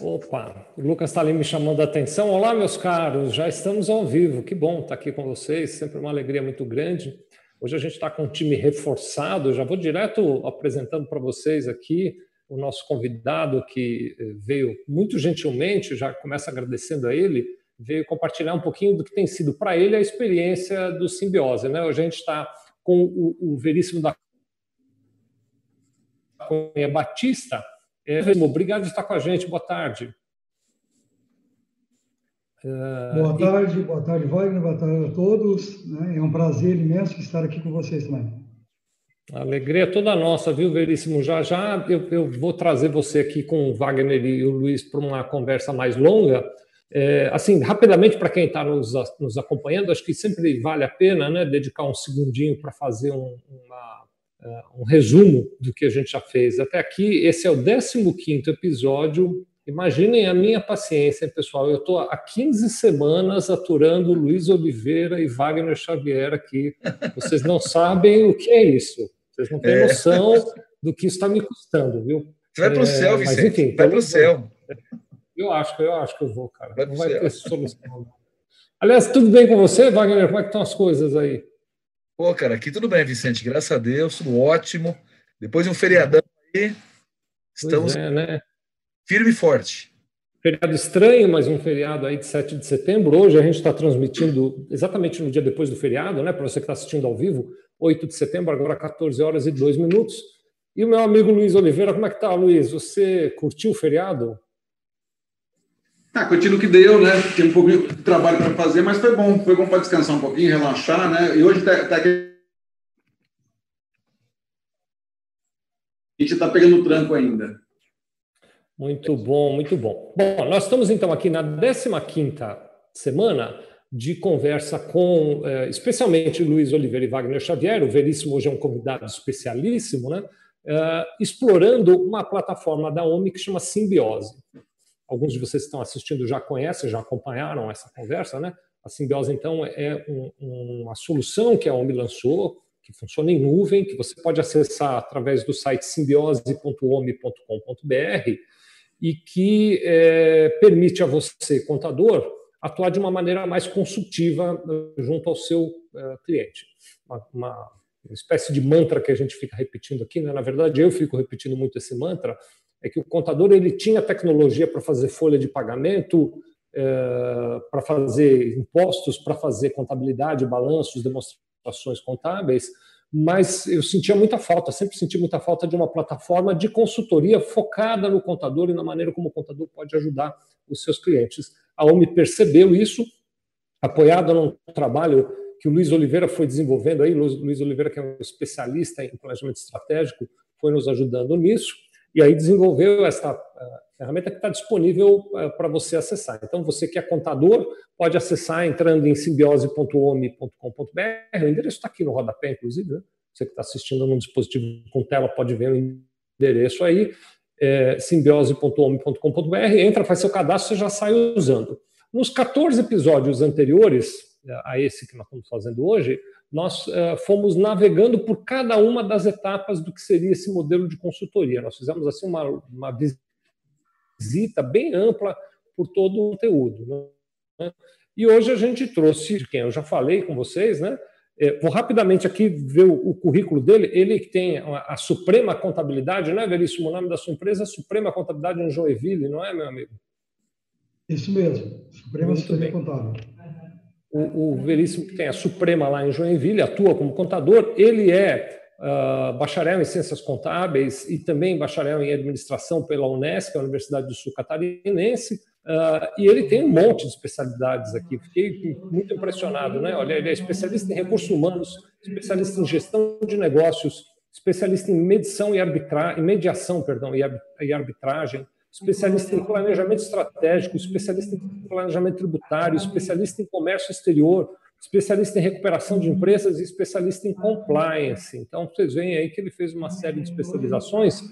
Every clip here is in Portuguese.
Opa, o Lucas está ali me chamando a atenção. Olá, meus caros, já estamos ao vivo. Que bom estar aqui com vocês, sempre uma alegria muito grande. Hoje a gente está com um time reforçado. Já vou direto apresentando para vocês aqui o nosso convidado que eh, veio muito gentilmente, já começa agradecendo a ele, veio compartilhar um pouquinho do que tem sido para ele a experiência do simbiose. Né? Hoje a gente está com o, o Veríssimo da Cunha Batista. É, obrigado por estar com a gente. Boa tarde. Boa tarde, boa tarde, Wagner, boa tarde a todos. Né? É um prazer imenso estar aqui com vocês também. A alegria é toda nossa, viu, Veríssimo? Já já eu, eu vou trazer você aqui com o Wagner e o Luiz para uma conversa mais longa. É, assim, rapidamente, para quem está nos, nos, acompanhando, acho que sempre vale a pena né, dedicar um segundinho para fazer um, uma, um resumo do que a gente já fez até aqui. Esse é o 15 episódio Imaginem a minha paciência, pessoal. Eu estou há 15 semanas aturando Luiz Oliveira e Wagner Xavier aqui. Vocês não sabem o que é isso. Vocês não têm é. noção do que está me custando, viu? Você vai para o é, céu, Vicente. Mas, enfim, vai para o céu. Eu acho, eu acho que eu vou, cara. Vai não vai céu. ter solução. Aliás, tudo bem com você, Wagner? Como é que estão as coisas aí? Pô, cara, aqui tudo bem, Vicente. Graças a Deus, tudo ótimo. Depois de um feriadão aí, estamos... É, né? firme e forte. Feriado estranho, mas um feriado aí de 7 de setembro. Hoje a gente está transmitindo exatamente no dia depois do feriado, né? Para você que está assistindo ao vivo, 8 de setembro, agora 14 horas e 2 minutos. E o meu amigo Luiz Oliveira, como é que tá, Luiz? Você curtiu o feriado? Tá, curtindo o que deu, né? Tem um pouquinho de trabalho para fazer, mas foi bom. Foi bom para descansar um pouquinho, relaxar, né? E hoje tá, tá aqui. A gente está pegando tranco ainda. Muito bom, muito bom. Bom, nós estamos então aqui na 15ª semana de conversa com, eh, especialmente Luiz Oliveira e Wagner Xavier, o Veríssimo hoje é um convidado especialíssimo, né? Uh, explorando uma plataforma da OMI que chama Simbiose. Alguns de vocês que estão assistindo já conhecem, já acompanharam essa conversa, né? A Simbiose, então, é um, uma solução que a OMI lançou, que funciona em nuvem, que você pode acessar através do site simbiose.omi.com.br e que é, permite a você, contador, atuar de uma maneira mais consultiva eh, junto ao seu é, cliente. Uma, uma, uma, espécie de mantra que a gente fica repetindo aqui, né? na verdade eu fico repetindo muito esse mantra, é que o contador ele tinha tecnologia para fazer folha de pagamento, é, para fazer impostos, para fazer contabilidade, balanços, demonstrações contábeis, mas eu sentia muita falta, sempre senti muita falta de uma plataforma de consultoria focada no contador e na maneira como o contador pode ajudar os seus clientes. A OMI percebeu isso, apoiado num trabalho que o Luiz Oliveira foi desenvolvendo aí, Luiz Oliveira que é um especialista em planejamento estratégico, foi nos ajudando nisso, e aí desenvolveu essa uh, ferramenta que está disponível uh, para você acessar. Então, você que é contador, pode acessar entrando em simbiose.omi.com.br, o endereço está aqui no rodapé, inclusive, né? você que está assistindo num dispositivo com tela pode ver o endereço aí, é, simbiose.omi.com.br, entra, faz seu cadastro, você já sai usando. Nos 14 episódios anteriores a esse que nós estamos fazendo hoje, nós uh, fomos navegando por cada uma das etapas do que seria esse modelo de consultoria. Nós fizemos assim uma, uma visita bem ampla por todo o conteúdo. Né? E hoje a gente trouxe, quem eu já falei com vocês, né? É, vou rapidamente aqui ver o, o, currículo dele. Ele que tem a, a, Suprema Contabilidade, não é, Veríssimo? O nome da sua empresa é Suprema Contabilidade em Joinville, não é, meu amigo? Isso mesmo, Suprema Suprema Contábil o, o Veríssimo, que tem a Suprema lá em Joinville, atua como contador, ele é uh, bacharel em Ciências Contábeis e também bacharel em Administração pela Unesco, a Universidade do Sul Catarinense, uh, e ele tem um monte de especialidades aqui. Fiquei muito impressionado, né? Olha, ele é especialista em recursos humanos, especialista em gestão de negócios, especialista em medição e arbitra... mediação, perdão, e arbitragem, especialista em planejamento estratégico, especialista em planejamento tributário, especialista em comércio exterior, especialista em recuperação de empresas e especialista em compliance. Então, vocês veem aí que ele fez uma série de especializações.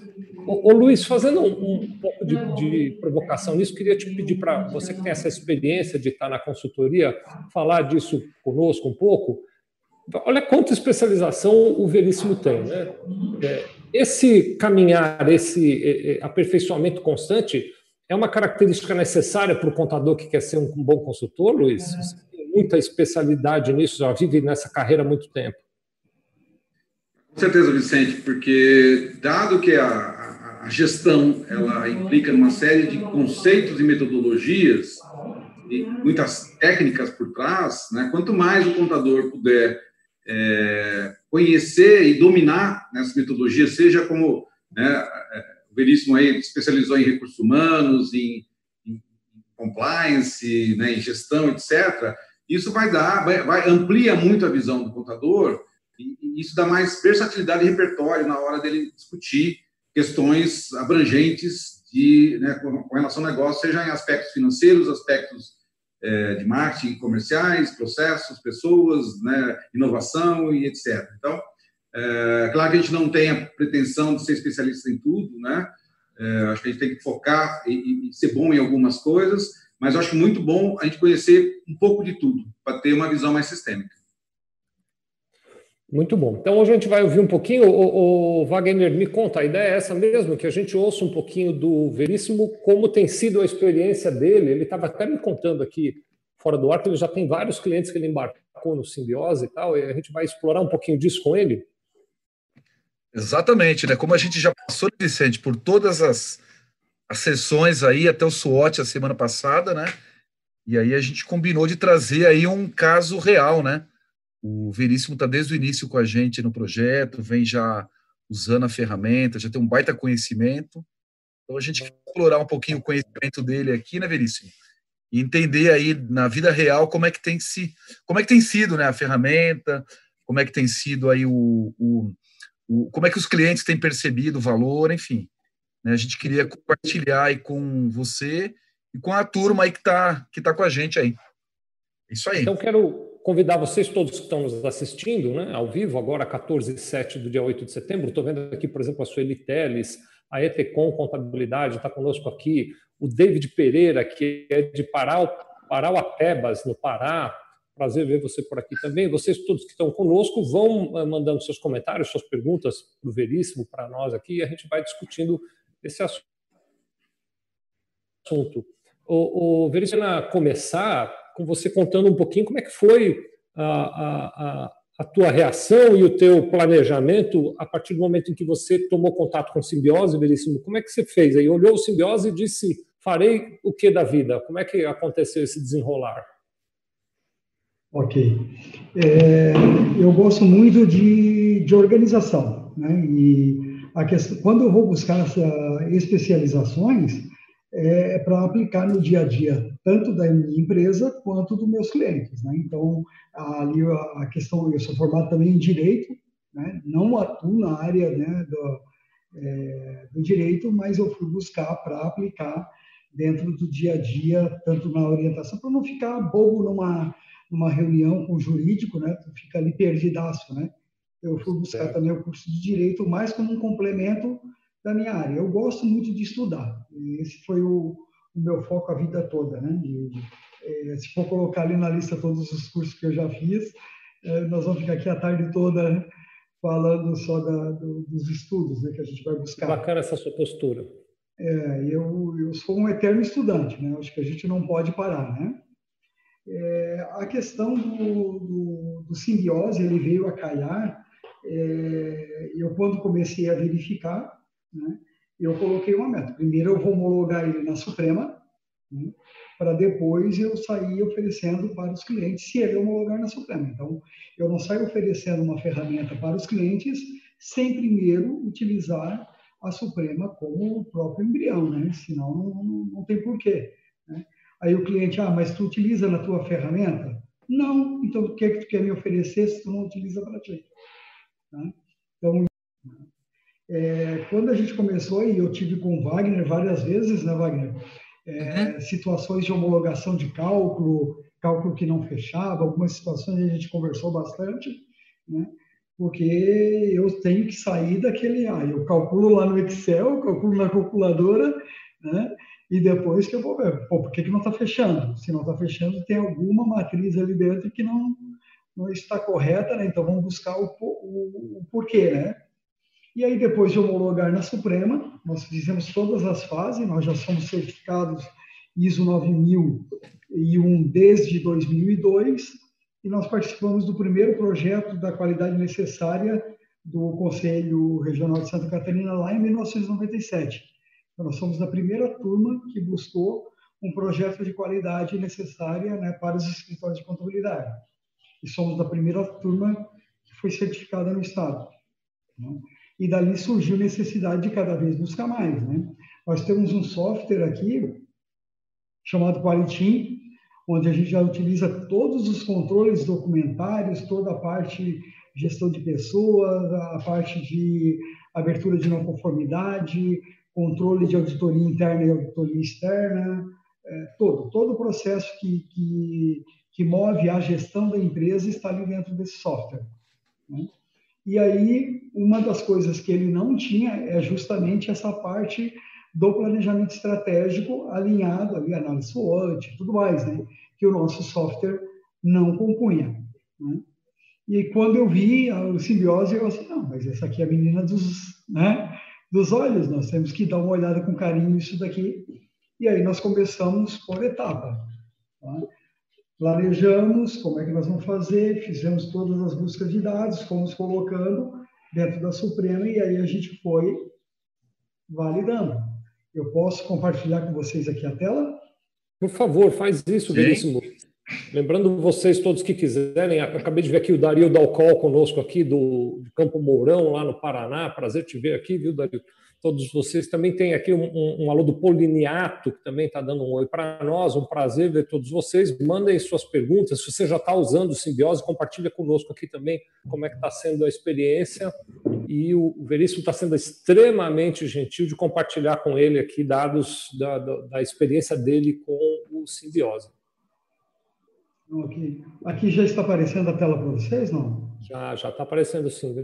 Ô, ô Luiz, fazendo um, um pouco de, de, provocação nisso, queria te pedir para você que tem essa experiência de estar na consultoria, falar disso conosco um pouco. Olha quanta especialização o Veríssimo tem. Né? É, esse caminhar, esse aperfeiçoamento constante, é uma característica necessária para o contador que quer ser um bom consultor, Luiz? Uhum. Você tem muita especialidade nisso, já vive nessa carreira há muito tempo. Com certeza, Vicente, porque dado que a, a gestão ela implica uma série de conceitos e metodologias e muitas técnicas por trás, né? quanto mais o contador puder é, conhecer e dominar nessas metodologias, seja como né, o Veríssimo aí especializou em recursos humanos, em, em compliance, né, em gestão, etc. Isso vai dar, vai, vai, amplia muito a visão do contador e, e isso dá mais versatilidade e repertório na hora dele discutir questões abrangentes de, né, com, relação ao negócio, seja em aspectos financeiros, aspectos é, de marketing comerciais, processos, pessoas, né, inovação e etc. Então, é, claro que a gente não tem a pretensão de ser especialista em tudo, né? É, acho que a gente tem que focar e, e, ser bom em algumas coisas, mas acho muito bom a gente conhecer um pouco de tudo, para ter uma visão mais sistêmica. Muito bom. Então hoje a gente vai ouvir um pouquinho. O, o, Wagner, me conta, a ideia é essa mesmo, que a gente ouça um pouquinho do Veríssimo, como tem sido a experiência dele. Ele estava até me contando aqui fora do ar que ele já tem vários clientes que ele embarcou no Simbiose e tal, e a gente vai explorar um pouquinho disso com ele. Exatamente, né? Como a gente já passou, Vicente, por todas as, as sessões aí, até o SWOT a semana passada, né? E aí a gente combinou de trazer aí um caso real, né? O Veríssimo está desde o início com a gente no projeto, vem já usando a ferramenta, já tem um baita conhecimento. Então a gente quer explorar um pouquinho o conhecimento dele aqui, né, Veríssimo? E entender aí na vida real como é que tem se, como é que tem sido, né, a ferramenta, como é que tem sido aí o, o o, como é que os clientes têm percebido o valor, enfim. Né, a gente queria compartilhar aí com você e com a turma aí que está que tá com a gente aí. Isso aí. Então, quero convidar vocês todos que estão nos assistindo, né, ao vivo, agora 14 e 7 do dia 8 de setembro. Estou vendo aqui, por exemplo, a Sueli Teles, a Etecom Contabilidade está conosco aqui, o David Pereira, que é de Parau, Parauapebas, no Pará, Prazer ver você por aqui também. Vocês todos que estão conosco vão eh, mandando seus comentários, suas perguntas para o Veríssimo, para nós aqui, e a gente vai discutindo esse assunto. O, o Veríssimo, começar com você contando um pouquinho como é que foi a, a, a tua reação e o teu planejamento a partir do momento em que você tomou contato com simbiose, Veríssimo. Como é que você fez aí? Olhou o simbiose e disse, farei o que da vida? Como é que aconteceu esse desenrolar? Ok. É, eu gosto muito de, de organização, né? E a questão, quando eu vou buscar essas especializações, é, é para aplicar no dia a dia, tanto da minha empresa quanto dos meus clientes, né? Então, ali a questão, eu sou formado também em direito, né? Não atuo na área né, do, é, do direito, mas eu fui buscar para aplicar dentro do dia a dia, tanto na orientação, para não ficar bobo numa numa reunião com o jurídico, né? Tu fica ali perdidaço, né? Eu fui buscar certo. também o curso de direito mais como um complemento da minha área. Eu gosto muito de estudar. Esse foi o, o meu foco a vida toda, né? É, se for colocar ali na lista todos os cursos que eu já fiz, é, nós vamos ficar aqui a tarde toda falando só da, do, dos estudos né, que a gente vai buscar. Bacana essa sua postura. É, eu, eu sou um eterno estudante, né? Acho que a gente não pode parar, né? É, a questão do, do, do, simbiose, ele veio a calhar, é, eu quando comecei a verificar, né, eu coloquei uma meta. Primeiro eu vou homologar ele na Suprema, né, para depois eu sair oferecendo para os clientes, se ele homologar na Suprema. Então, eu não saio oferecendo uma ferramenta para os clientes sem primeiro utilizar a Suprema como o próprio embrião, né? senão não, não, não tem porquê. Né? Aí o cliente, ah, mas tu utiliza na tua ferramenta? Não, então o que é que tu quer me oferecer se tu não utiliza para ti? Tá? Então, é, quando a gente começou, e eu tive com o Wagner várias vezes, né, Wagner? É, uhum. Situações de homologação de cálculo, cálculo que não fechava, algumas situações a gente conversou bastante, né? Porque eu tenho que sair daquele, ah, eu calculo lá no Excel, calculo na calculadora, né? e depois que eu vou ver, pô, por que, que não está fechando? Se não está fechando, tem alguma matriz ali dentro que não, não está correta, né? Então vamos buscar o, o, o porquê, né? E aí, depois de homologar na Suprema, nós fizemos todas as fases, nós já somos certificados ISO 9001 desde 2002, e nós participamos do primeiro projeto da qualidade necessária do Conselho Regional de Santa Catarina lá em 1997. Então, nós somos da primeira turma que buscou um projeto de qualidade necessária né, para os escritórios de contabilidade. E somos da primeira turma que foi certificada no Estado. Né? E dali surgiu necessidade de cada vez buscar mais. Né? Nós temos um software aqui chamado Qualitim, onde a gente já utiliza todos os controles documentários, toda a parte gestão de pessoas, a parte de abertura de não conformidade, controle de auditoria interna e auditoria externa, é, todo, todo o processo que, que, que move a gestão da empresa está ali dentro desse software. Né? E aí, uma das coisas que ele não tinha é justamente essa parte do planejamento estratégico alinhado ali, análise SWOT e tudo mais, né? Que o nosso software não compunha. Né? E quando eu vi o simbiose, eu assim, não, mas essa aqui é a menina dos, né, dos olhos, nós temos que dar uma olhada com carinho nisso daqui. E aí nós começamos por etapa. Tá? Planejamos como é que nós vamos fazer, fizemos todas as buscas de dados, fomos colocando dentro da Suprema e aí a gente foi validando. Eu posso compartilhar com vocês aqui a tela? Por favor, faz isso, Veríssimo. Lembrando vocês todos que quiserem, acabei de ver aqui o Dario Dalcol conosco aqui do Campo Mourão, lá no Paraná. Prazer te ver aqui, viu, Dario? todos vocês. Também tem aqui um, um, um aluno do Poliniato, que também está dando um oi para nós. Um prazer ver todos vocês. Mandem suas perguntas. Se você já está usando o Simbiose, compartilha conosco aqui também como é que está sendo a experiência. E o, Veríssimo está sendo extremamente gentil de compartilhar com ele aqui dados da, da, da experiência dele com o Simbiose. Aqui, aqui já está aparecendo a tela para vocês, não? Já, já está aparecendo sim,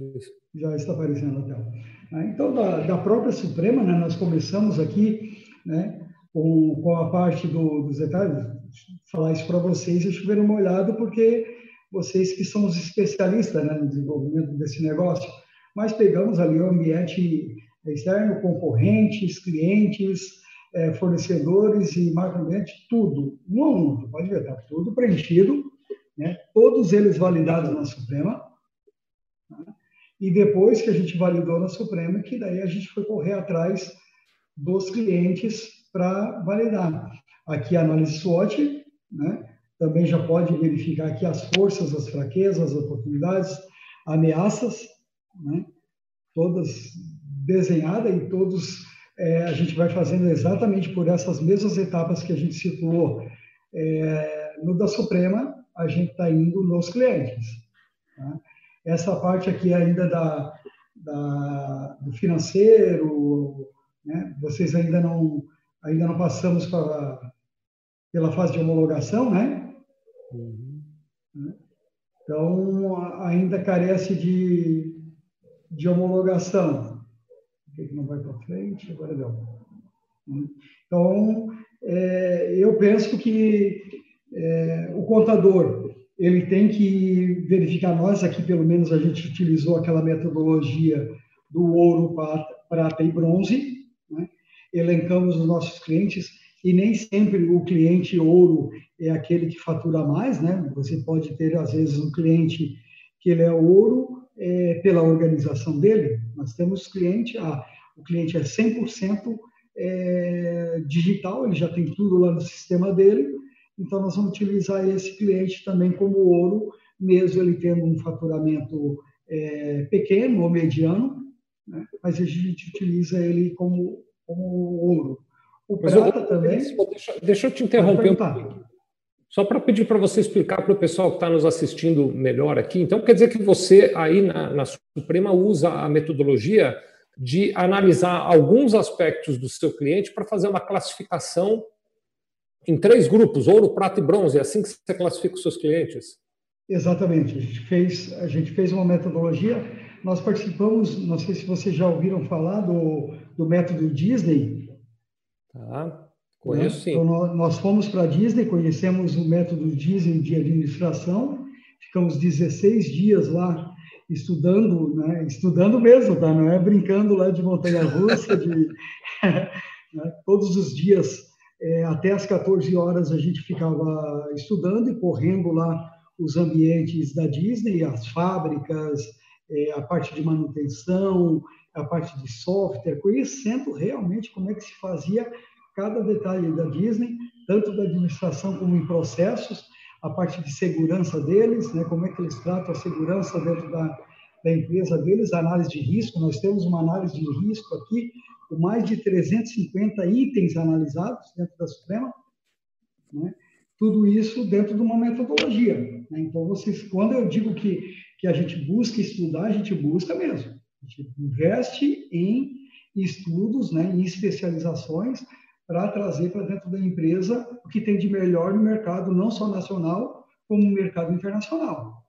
Já está aparecendo a tela. Ah, então, da, da própria Suprema, né, nós começamos aqui né, com, com a parte do, dos detalhes, falar isso para vocês e chover uma olhada, porque vocês que são os especialistas né, no desenvolvimento desse negócio, mas pegamos ali o ambiente externo, concorrentes, clientes, é, fornecedores e macroambiente, tudo, a um, pode ver, está tudo preenchido, né? todos eles validados na Suprema, né? e depois que a gente validou na Suprema, que daí a gente foi correr atrás dos clientes para validar. Aqui a análise SWOT, né? também já pode verificar aqui as forças, as fraquezas, as oportunidades, ameaças, né? todas desenhadas e todos é, a gente vai fazendo exatamente por essas mesmas etapas que a gente situou é, no da Suprema, a gente está indo nos clientes. Tá? Essa parte aqui ainda da, da do financeiro, né? vocês ainda não ainda não passamos para, pela fase de homologação, né? Uhum. Então ainda carece de, de homologação que não vai para frente, agora deu. Então, é, eu penso que é, o contador ele tem que verificar, nós aqui pelo menos a gente utilizou aquela metodologia do ouro, prata e bronze, né? elencamos os nossos clientes e nem sempre o cliente ouro é aquele que fatura mais, né? Você pode ter às vezes um cliente que ele é ouro é, pela organização dele. Nós temos cliente, ah, o cliente é 100% é, digital, ele já tem tudo lá no sistema dele, então nós vamos utilizar esse cliente também como ouro, mesmo ele tendo um faturamento é, pequeno ou mediano, né? mas a gente utiliza ele como, como ouro. O mas prata eu, também. Deixa, deixa, eu te interromper um pouquinho. Só para pedir para você explicar para o pessoal que está nos assistindo melhor aqui. Então, quer dizer que você, aí na, na Suprema, usa a metodologia de analisar alguns aspectos do seu cliente para fazer uma classificação em três grupos, ouro, prata e bronze. É assim que você classifica os seus clientes? Exatamente. A gente fez, a gente fez uma metodologia. Nós participamos, não sei se vocês já ouviram falar do, do método Disney. Tá. Conheço né? sim. Então, nós fomos para a Disney, conhecemos o método Disney de administração, ficamos 16 dias lá estudando, né? estudando mesmo, tá? não é brincando lá de montanha-russa, de né? todos os dias é, até as 14 horas a gente ficava estudando e correndo lá os ambientes da Disney, as fábricas, é, a parte de manutenção, a parte de software, conhecendo realmente como é que se fazia cada detalhe da Disney, tanto da administração como em processos, a parte de segurança deles, né, como é que eles tratam a segurança dentro da, da empresa deles, análise de risco. Nós temos uma análise de risco aqui, com mais de 350 itens analisados dentro da Suprema. Né? Tudo isso dentro de uma metodologia. Né? Então, vocês, quando eu digo que, que a gente busca estudar, a gente busca mesmo. A gente investe em estudos, né, em especializações, para trazer para dentro da empresa o que tem de melhor no mercado, não só nacional, como no mercado internacional.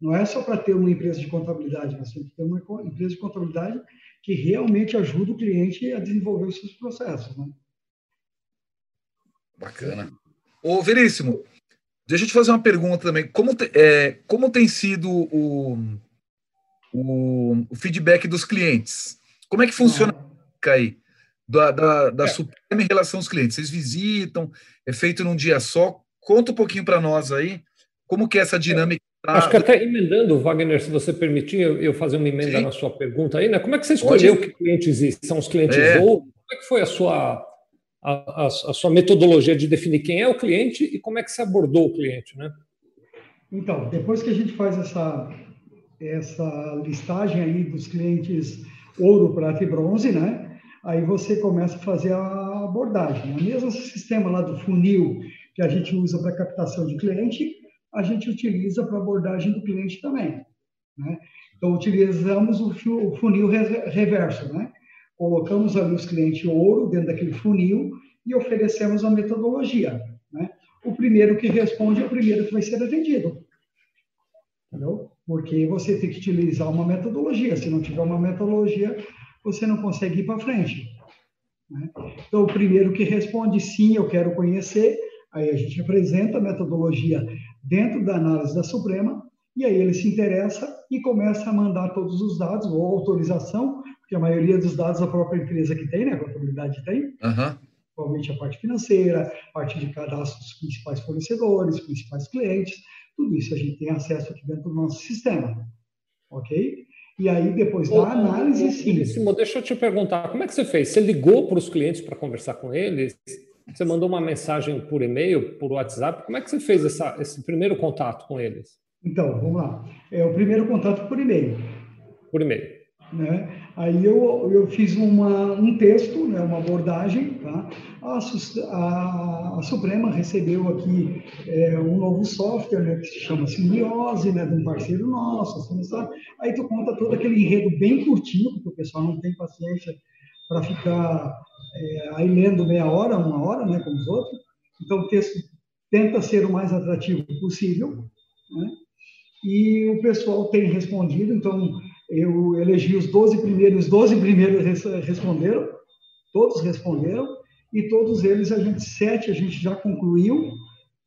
Não é só para ter uma empresa de contabilidade, mas tem que ter uma empresa de contabilidade que realmente ajuda o cliente a desenvolver os seus processos. Né? Bacana. Ô, Veríssimo, deixa eu te fazer uma pergunta também. Como, te, é, como tem sido o, o, o, feedback dos clientes? Como é que funciona aí? Da, da, da é. Suprema em relação aos clientes? Vocês visitam? É feito num dia só? Conta um pouquinho para nós aí. Como que é essa dinâmica Acho que até emendando, Wagner, se você permitir, eu fazer uma emenda Sim. na sua pergunta aí, né? Como é que você escolheu Pode. que clientes são os clientes é. ou como é que foi a sua a, a, a, sua metodologia de definir quem é o cliente e como é que você abordou o cliente, né? Então, depois que a gente faz essa essa listagem aí dos clientes ouro, prata e bronze, né? Aí você começa a fazer a abordagem. O mesmo sistema lá do funil que a gente usa para captação de cliente, a gente utiliza para abordagem do cliente também. Né? Então, utilizamos o funil reverso, né? Colocamos ali os clientes ouro dentro daquele funil e oferecemos a metodologia, né? O primeiro que responde é o primeiro que vai ser atendido. Entendeu? Porque você tem que utilizar uma metodologia. Se não tiver uma metodologia, você não consegue ir para frente. Né? Então, o primeiro que responde sim, eu quero conhecer, aí a gente apresenta a metodologia dentro da análise da Suprema, e aí ele se interessa e começa a mandar todos os dados, ou autorização, porque a maioria dos dados a própria empresa que tem, né, a contabilidade tem, uhum. provavelmente a parte financeira, parte de cadastro dos principais fornecedores, principais clientes, tudo isso a gente tem acesso aqui dentro do nosso sistema, ok? E aí, depois da análise, sim. Simo, deixa eu te perguntar, como é que você fez? Você ligou para os clientes para conversar com eles? Você mandou uma mensagem por e-mail, por WhatsApp? Como é que você fez essa, esse primeiro contato com eles? Então, vamos lá. É o primeiro contato por e-mail. Por e-mail. Né? Aí eu, eu fiz uma, um texto, né, uma abordagem. Tá? A, a, a Suprema recebeu aqui é, um novo software né, que se chama Simbiose, né, de um parceiro nosso. Assim? Aí tu conta todo aquele enredo bem curtinho, porque o pessoal não tem paciência para ficar é, aí lendo meia hora, uma hora, né, como os outros. Então, o texto tenta ser o mais atrativo possível, né? E o pessoal tem respondido, então eu elegi os 12 primeiros, os 12 primeiros responderam, todos responderam, e todos eles, a gente, sete a gente já concluiu,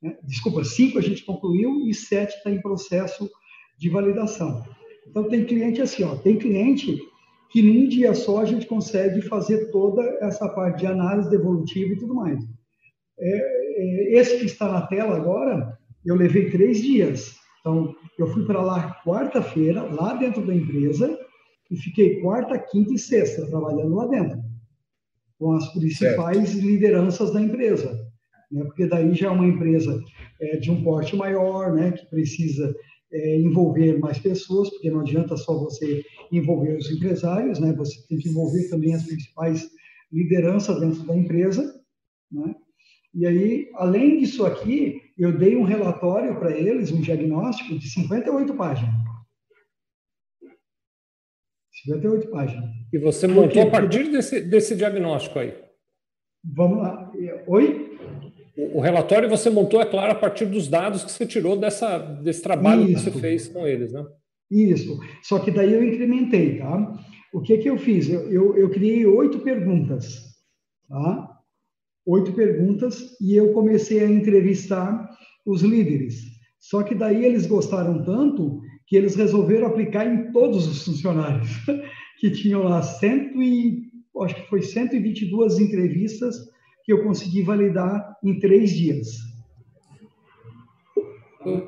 né? desculpa, cinco a gente concluiu e sete está em processo de validação. Então, tem cliente assim, ó, tem cliente que num dia só a gente consegue fazer toda essa parte de análise devolutiva e tudo mais. É, é, esse que está na tela agora, eu levei três dias. Então, eu fui para lá quarta-feira, lá dentro da empresa, e fiquei quarta, quinta e sexta trabalhando lá dentro, com as principais certo. lideranças da empresa. Né? Porque daí já é uma empresa é, de um porte maior, né? que precisa é, envolver mais pessoas, porque não adianta só você envolver os empresários, né? Você tem que envolver também as principais lideranças dentro da empresa, né? E aí, além disso aqui, eu dei um relatório para eles, um diagnóstico de 58 páginas. 58 páginas. E você montou a partir desse, desse diagnóstico aí? Vamos lá. Oi? O relatório você montou, é claro, a partir dos dados que você tirou dessa, desse trabalho Isso. que você fez com eles, né? Isso. Só que daí eu incrementei, tá? O que que eu fiz? Eu, eu, eu criei oito perguntas, tá? Oito perguntas e eu comecei a entrevistar os líderes. Só que daí eles gostaram tanto que eles resolveram aplicar em todos os funcionários, que tinham lá cento e, acho que foi 122 entrevistas que eu consegui validar em três dias.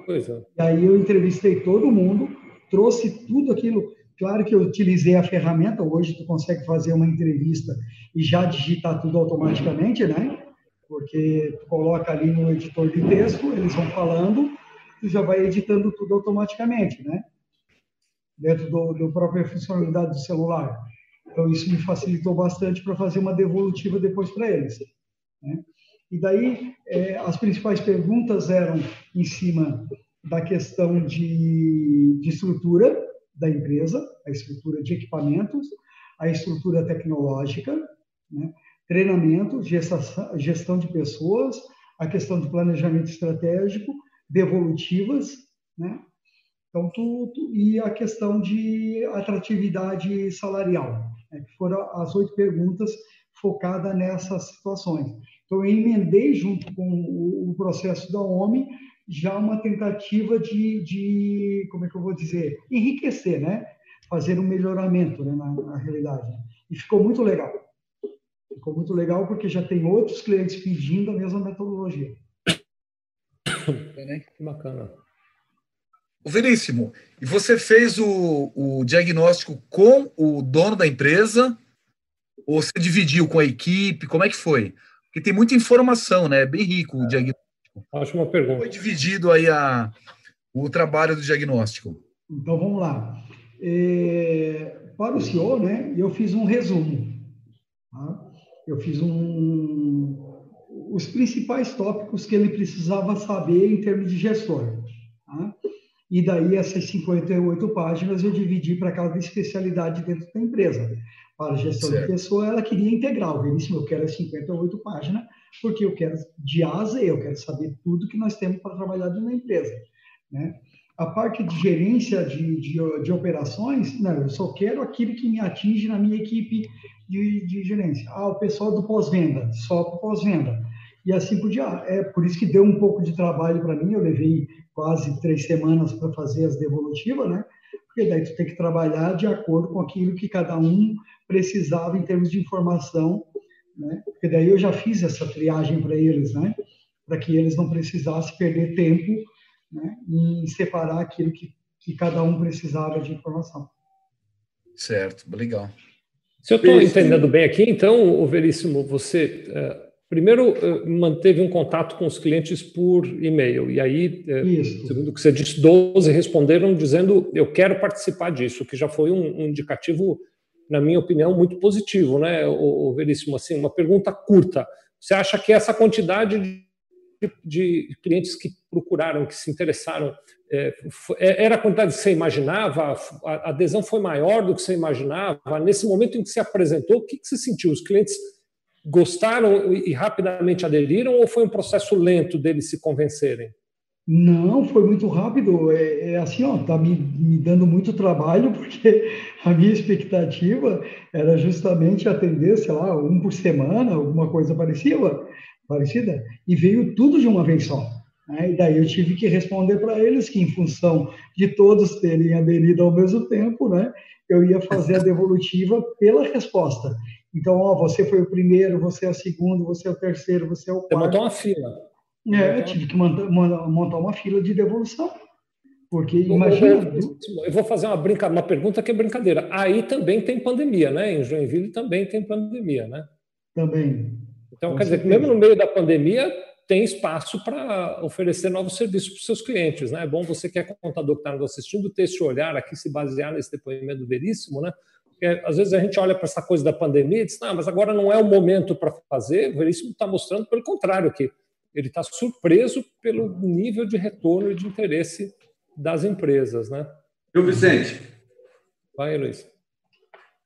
Pois é. E aí eu entrevistei todo mundo, trouxe tudo aquilo. Claro que eu utilizei a ferramenta, hoje tu consegue fazer uma entrevista e já digitar tudo automaticamente, né? Porque tu coloca ali no editor de texto, eles vão falando, tu já vai editando tudo automaticamente, né? Dentro do, do própria funcionalidade do celular. Então, isso me facilitou bastante para fazer uma devolutiva depois para eles. Né? E daí, é, as principais perguntas eram em cima da questão de, de estrutura da empresa, a estrutura de equipamentos, a estrutura tecnológica, né? treinamento, gestão de pessoas, a questão de planejamento estratégico, devolutivas, né? Então, tu, tu, e a questão de atratividade salarial, né? que foram as oito perguntas focadas nessas situações. Então, eu emendei junto com o, o processo da OMI já uma tentativa de, de, como é que eu vou dizer, enriquecer, né? Fazer um melhoramento né, na, na realidade. E ficou muito legal. Ficou muito legal porque já tem outros clientes pedindo a mesma metodologia. Que bacana. O Veríssimo, e você fez o, o diagnóstico com o dono da empresa ou você dividiu com a equipe? Como é que foi? Porque tem muita informação, né? É bem rico o diagnóstico. Acho uma pergunta. Foi dividido aí a, o trabalho do diagnóstico? Então vamos lá. É, para o senhor, né? Eu fiz um resumo. Tá? Eu fiz um os principais tópicos que ele precisava saber em termos de gestor. Tá? E daí essas 58 páginas eu dividi para cada especialidade dentro da empresa. Para a gestão certo. de pessoa, ela queria integral. Beníssimo, eu quero as 58 páginas, porque eu quero de A a Z, eu quero saber tudo que nós temos para trabalhar dentro da empresa. Né? A parte de gerência de, de, de, operações, não, eu só quero aquilo que me atinge na minha equipe de, de gerência. Ah, o pessoal do pós-venda, só para pós-venda e assim por diante. É por isso que deu um pouco de trabalho para mim, eu levei quase três semanas para fazer as devolutivas, né? Porque daí tu tem que trabalhar de acordo com aquilo que cada um precisava em termos de informação, né? Porque daí eu já fiz essa triagem para eles, né? Para que eles não precisassem perder tempo, né? Em separar aquilo que, que cada um precisava de informação. Certo, legal. Se eu estou entendendo bem aqui, então, Veríssimo, você uh Primeiro, eh, manteve um contato com os clientes por e-mail, e aí, Isso. segundo o que você disse, 12 responderam dizendo eu quero participar disso, que já foi um, um indicativo, na minha opinião, muito positivo, né, o, Veríssimo? Assim, uma pergunta curta. Você acha que essa quantidade de, de clientes que procuraram, que se interessaram, é, era a quantidade que você imaginava? A adesão foi maior do que você imaginava? Nesse momento em que se apresentou, o que, que você sentiu? Os clientes gostaram e rapidamente aderiram ou foi um processo lento deles se convencerem? Não, foi muito rápido. É, é assim, ó, tá me, me dando muito trabalho porque a minha expectativa era justamente atender, sei lá, um por semana, alguma coisa parecida, parecida, e veio tudo de uma vez só. Né? E daí eu tive que responder para eles que, em função de todos terem aderido ao mesmo tempo, né, eu ia fazer a devolutiva pela resposta. Então, ó, você foi o primeiro, você é o segundo, você é o terceiro, você é o quarto. Você montou uma fila. É, eu tive que montar, montar uma fila de devolução. Porque imagina. Eu vou fazer uma, brinca, uma pergunta que é brincadeira. Aí também tem pandemia, né? Em Joinville também tem pandemia, né? Também. Então, Com quer certeza. dizer, mesmo no meio da pandemia, tem espaço para oferecer novos serviços para os seus clientes, né? É bom você que é contador que está nos assistindo ter esse olhar aqui, se basear nesse depoimento veríssimo, né? Porque, às vezes a gente olha para essa coisa da pandemia e diz, não, mas agora não é o momento para fazer. O Veríssimo está mostrando, pelo contrário, que ele está surpreso pelo nível de retorno e de interesse das empresas, né? Viu, Vicente? Vai, Luiz.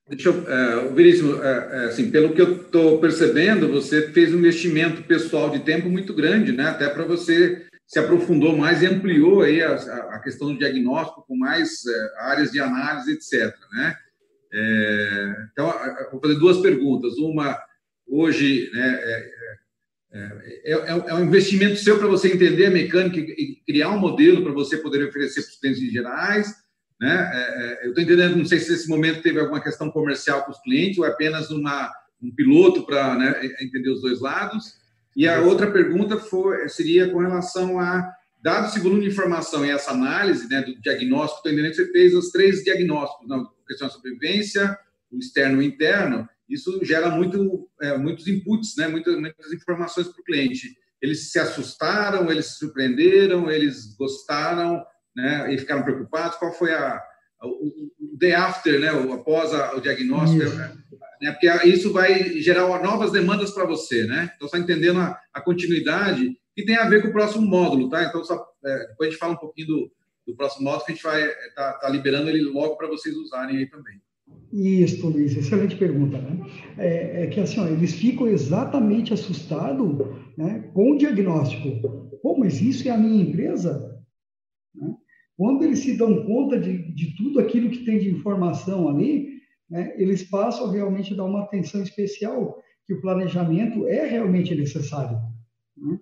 Deixa eu, é, Veríssimo, é, é, assim, pelo que eu estou percebendo, você fez um investimento pessoal de tempo muito grande, né? Até para você se aprofundou mais e ampliou aí a, a questão do diagnóstico com mais é, áreas de análise, etc. Né? É, então, vou fazer duas perguntas. Uma, hoje, né, é, é, é, um investimento seu para você entender a mecânica e criar um modelo para você poder oferecer para os clientes gerais, Né? É, é, eu estou entendendo, não sei se nesse momento teve alguma questão comercial com os clientes ou é apenas uma, um piloto para né, entender os dois lados. E a outra pergunta foi, seria com relação a, dado esse volume de informação e essa análise né, do diagnóstico, estou entendendo que você fez os três diagnósticos, não, questão de sobrevivência, o externo e o interno, isso gera muito, é, muitos inputs, né, muitas, muitas informações para o cliente. Eles se assustaram, eles se surpreenderam, eles gostaram, né, e ficaram preocupados. Qual foi a, o, o day after, né, o, após a, o diagnóstico? Né, porque isso vai gerar novas demandas para você, né? Então, está entendendo a, a, continuidade que tem a ver com o próximo módulo, tá? Então, só, é, depois a gente fala um pouquinho do, do próximo módulo que a gente vai estar tá, tá liberando ele logo para vocês usarem aí também. Isso, Luiz, excelente pergunta, né? É, é que assim, ó, eles ficam exatamente assustados né, com o diagnóstico. Pô, mas isso é a minha empresa? Né? Quando eles se dão conta de, de tudo aquilo que tem de informação ali, né, eles passam realmente a dar uma atenção especial, que o planejamento é realmente necessário. Né?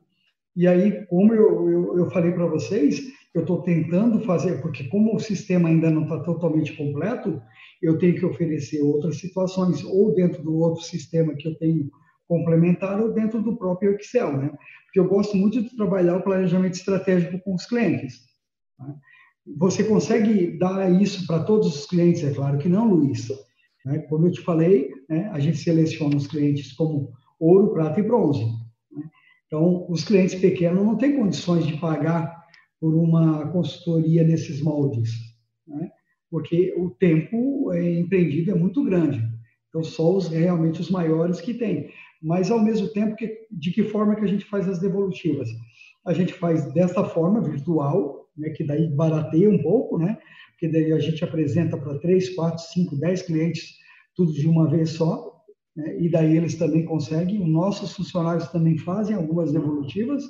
E aí, como eu, eu, eu falei para vocês, eu estou tentando fazer, porque como o sistema ainda não está totalmente completo, eu tenho que oferecer outras situações, ou dentro do outro sistema que eu tenho complementar, ou dentro do próprio Excel, né? Porque eu gosto muito de trabalhar o planejamento estratégico com os clientes. Né? Você consegue dar isso para todos os clientes? É claro que não, Luiz. Né? Como eu te falei, né, a gente seleciona os clientes como ouro, prata e bronze. Né? Então, os clientes pequenos não têm condições de pagar por uma consultoria nesses moldes. Né? porque o tempo é, empreendido é muito grande. Então, só os realmente os maiores que têm. Mas, ao mesmo tempo, que, de que forma que a gente faz as devolutivas? A gente faz desta forma, virtual, né, que daí barateia um pouco, né? Porque daí a gente apresenta para três, quatro, cinco, dez clientes tudo de uma vez só, né? e daí eles também conseguem. Os nossos funcionários também fazem algumas devolutivas,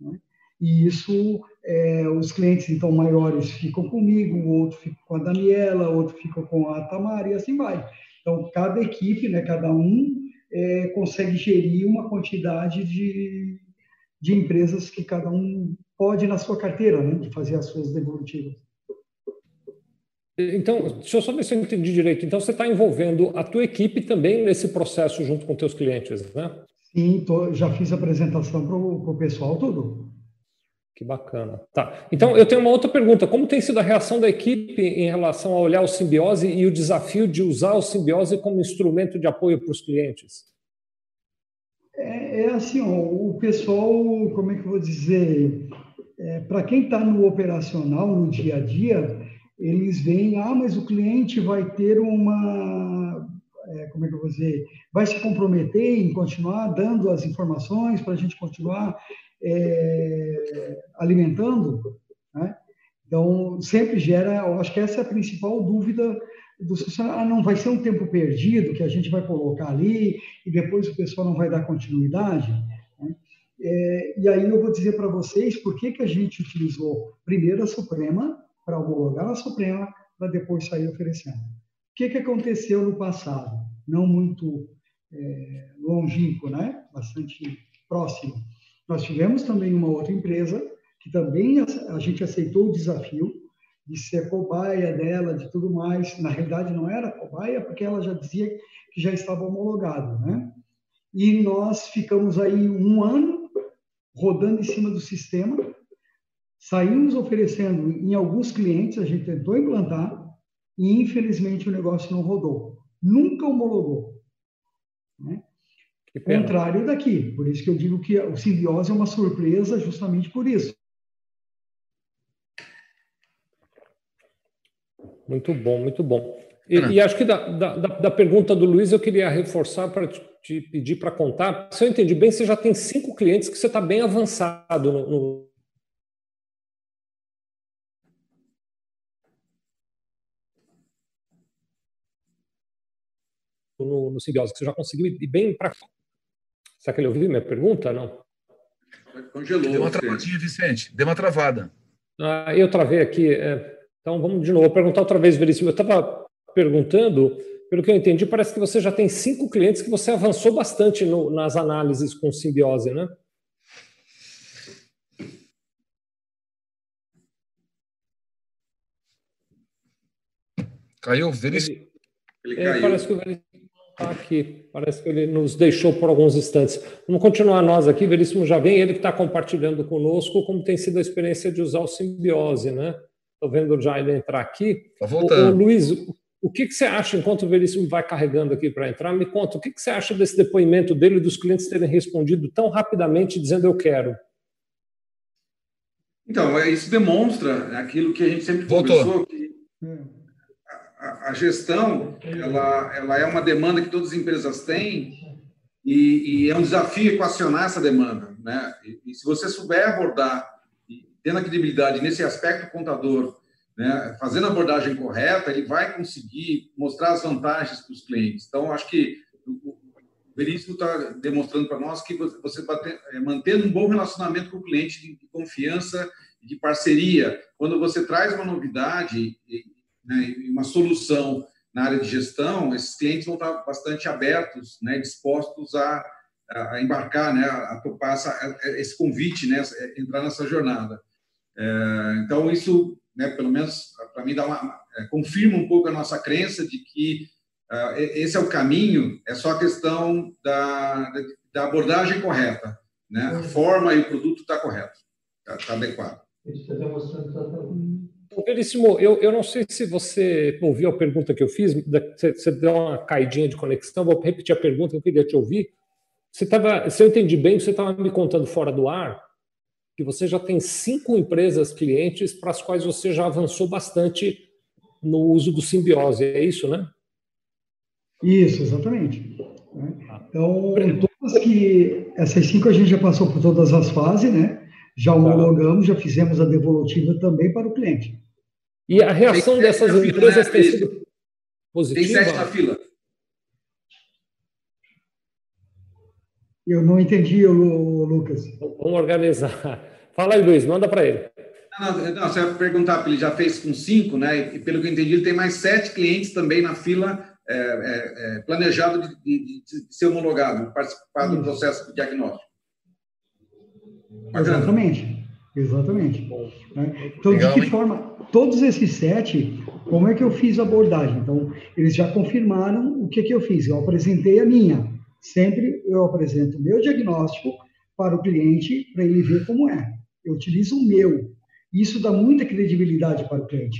né? E isso, é, os clientes então maiores ficam comigo, o outro fica com a Daniela, outro fica com a Tamara e assim vai. Então, cada equipe, né, cada um é, consegue gerir uma quantidade de, de empresas que cada um pode na sua carteira, né, de fazer as suas devolutivas. Então, deixa eu só ver se eu entendi direito. Então, você está envolvendo a tua equipe também nesse processo junto com teus clientes, né? Sim, tô, já fiz a apresentação para o pessoal tudo. Que bacana. Tá. Então, eu tenho uma outra pergunta. Como tem sido a reação da equipe em relação a olhar o simbiose e o desafio de usar o simbiose como instrumento de apoio para os clientes? É, é assim, ó, o pessoal, como é que eu vou dizer? É, para quem está no operacional, no dia a dia, eles veem, ah, mas o cliente vai ter uma, é, como é que eu vou dizer, vai se comprometer em continuar dando as informações para a gente continuar é, alimentando, né? Então, sempre gera, eu acho que essa é a principal dúvida do. Ah, não vai ser um tempo perdido que a gente vai colocar ali e depois o pessoal não vai dar continuidade. Né? É, e aí eu vou dizer para vocês por que, que a gente utilizou primeiro a Suprema, para homologar a Suprema, para depois sair oferecendo. O que, que aconteceu no passado? Não muito é, longínquo, né? bastante próximo nós tivemos também uma outra empresa que também a gente aceitou o desafio de ser cobaia dela, de tudo mais. Na realidade, não era cobaia, porque ela já dizia que já estava homologado, né? E nós ficamos aí um ano rodando em cima do sistema, saímos oferecendo em alguns clientes, a gente tentou implantar, e infelizmente o negócio não rodou. Nunca homologou. Né? Contrário daqui. Por isso que eu digo que o simbiose é uma surpresa justamente por isso. Muito bom, muito bom. E, e acho que da, da, da, pergunta do Luiz eu queria reforçar para te pedir para contar. Se eu entendi bem, você já tem cinco clientes que você está bem avançado no, no... No, no simbiose, que você já conseguiu ir bem para Será que ele ouviu minha pergunta? Não. Congelou. Deu uma travadinha, Vicente. Deu uma travada. Ah, eu travei aqui. É, então vamos de novo. Perguntar outra vez, Veríssimo. Eu estava perguntando, pelo que eu entendi, parece que você já tem cinco clientes que você avançou bastante no, nas análises com simbiose, né? Caiu, Veríssimo? Ele, ele caiu. Parece que o Veríssimo está aqui. Parece que ele nos deixou por alguns instantes. Vamos continuar nós aqui. Veríssimo já vem, ele que está compartilhando conosco como tem sido a experiência de usar o simbiose, né? Estou vendo já ele entrar aqui. Está voltando. O, o Luiz, o que, que, você acha, enquanto o Veríssimo vai carregando aqui para entrar, me conta, o que, que, você acha desse depoimento dele e dos clientes terem respondido tão rapidamente dizendo eu quero? Então, é, isso demonstra aquilo que a gente sempre Voltou. conversou, que a, gestão ela, ela é uma demanda que todas as empresas têm e, e é um desafio equacionar essa demanda. Né? E, e se você souber abordar, tendo a credibilidade nesse aspecto contador, né, fazendo a abordagem correta, ele vai conseguir mostrar as vantagens para os clientes. Então, acho que o Veríssimo está demonstrando para nós que você é, mantendo um bom relacionamento com o cliente de, confiança de parceria, quando você traz uma novidade né, e uma solução na área de gestão, esses clientes vão estar bastante abertos, né, dispostos a, a embarcar, né, a topar essa, esse convite, né, entrar nessa jornada. É, então, isso né, pelo menos para mim, dá uma, é, confirma um pouco a nossa crença de que uh, esse é o caminho, é só a questão da, da abordagem correta. Né? A forma e o produto está correto, está tá adequado. Veríssimo, eu, eu não sei se você ouviu a pergunta que eu fiz, você, você deu uma caidinha de conexão, vou repetir a pergunta que eu queria te ouvir. Você tava, se eu entendi bem, você estava me contando fora do ar que você já tem cinco empresas clientes para as quais você já avançou bastante no uso do simbiose, é isso, né? Isso, exatamente. Ah. Então, todas que essas cinco a gente já passou por todas as fases, né? Já tá. homologamos, já fizemos a devolutiva também para o cliente. E a reação tem dessas empresas né? tem sido positiva? Tem sete na fila. Eu não entendi, Lucas. Vamos organizar. Fala aí, Luiz, manda para ele. Não, não, não, você vai perguntar, ele já fez com cinco, né? E pelo que eu entendi, ele tem mais sete clientes também na fila é, é, é, planejado de, de, de, ser homologado, participar do processo de diagnóstico. Bacana. Exatamente, exatamente. Né? Então, Legal, de que hein? forma, todos esses sete, como é que eu fiz a abordagem? Então, eles já confirmaram o que, que eu fiz. Eu apresentei a minha. Sempre eu apresento o meu diagnóstico para o cliente, para ele ver como é eu utilizo o meu. Isso dá muita credibilidade para o cliente.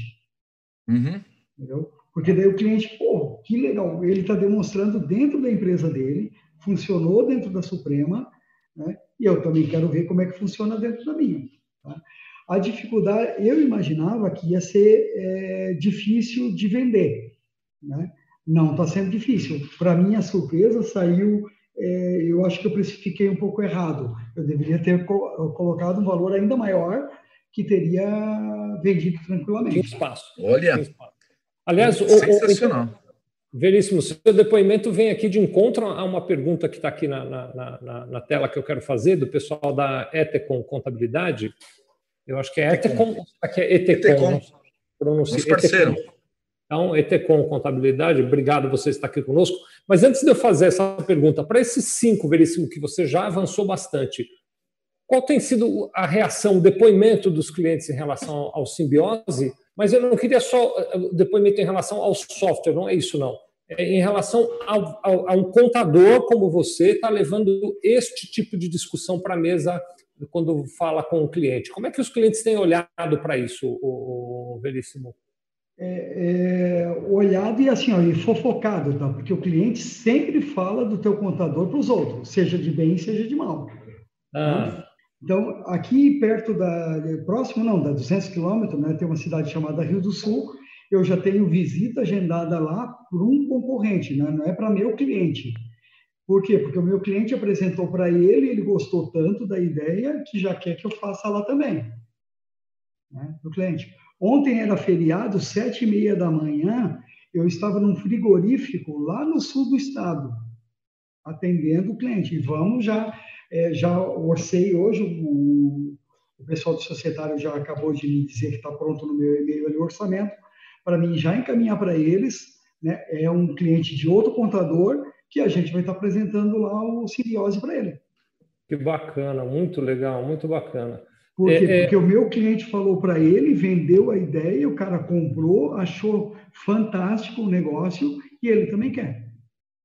Uhum. Entendeu? Porque daí o cliente, pô, que legal, ele está demonstrando dentro da empresa dele, funcionou dentro da Suprema, né? e eu também quero ver como é que funciona dentro da minha. Tá? A dificuldade, eu imaginava que ia ser é, difícil de vender. Né? Não está sendo difícil. Para minha surpresa, saiu é, eu acho que eu precifiquei um pouco errado. Eu deveria ter co colocado um valor ainda maior que teria vendido tranquilamente. Tem espaço. Olha. Aliás, sensacional. O, Veríssimo, seu depoimento vem aqui de encontro a uma pergunta que está aqui na, na, na, na, tela que eu quero fazer, do pessoal da Etecom Contabilidade. Eu acho que é Etecom, aqui é Etecom. Etecom. Pronuncia. Etecom. Então, Etecom Contabilidade, obrigado você estar aqui conosco. Mas antes de eu fazer essa pergunta, para esses cinco, Veríssimo, que você já avançou bastante, qual tem sido a reação, o depoimento dos clientes em relação ao simbiose? Mas eu não queria só eh, o depoimento em relação ao software, não é isso, não. É em relação ao, ao, a um contador como você está levando este tipo de discussão para a mesa quando fala com o cliente. Como é que os clientes têm olhado para isso, o, Veríssimo? é, é, olhado e assim, ó, e fofocado, tá? Porque o cliente sempre fala do teu contador para os outros, seja de bem, seja de mal. Ah. Então, aqui perto da, próximo não, da 200 quilômetros, né, tem uma cidade chamada Rio do Sul, eu já tenho visita agendada lá por um concorrente, né? não é para meu cliente. Por quê? Porque o meu cliente apresentou para ele, ele gostou tanto da ideia que já quer que eu faça lá também. Né? Do cliente. Ontem era feriado, sete e meia da manhã, eu estava num frigorífico lá no sul do estado, atendendo o cliente. E vamos já, é, já orcei hoje, o, o pessoal do societário já acabou de me dizer que está pronto no meu e-mail ali o orçamento, para mim já encaminhar para eles, né, é um cliente de outro contador, que a gente vai estar apresentando lá o Siriose para ele. Que bacana, muito legal, muito bacana. Por quê? É, é... Porque o meu cliente falou para ele, vendeu a ideia, o cara comprou, achou fantástico o negócio e ele também quer.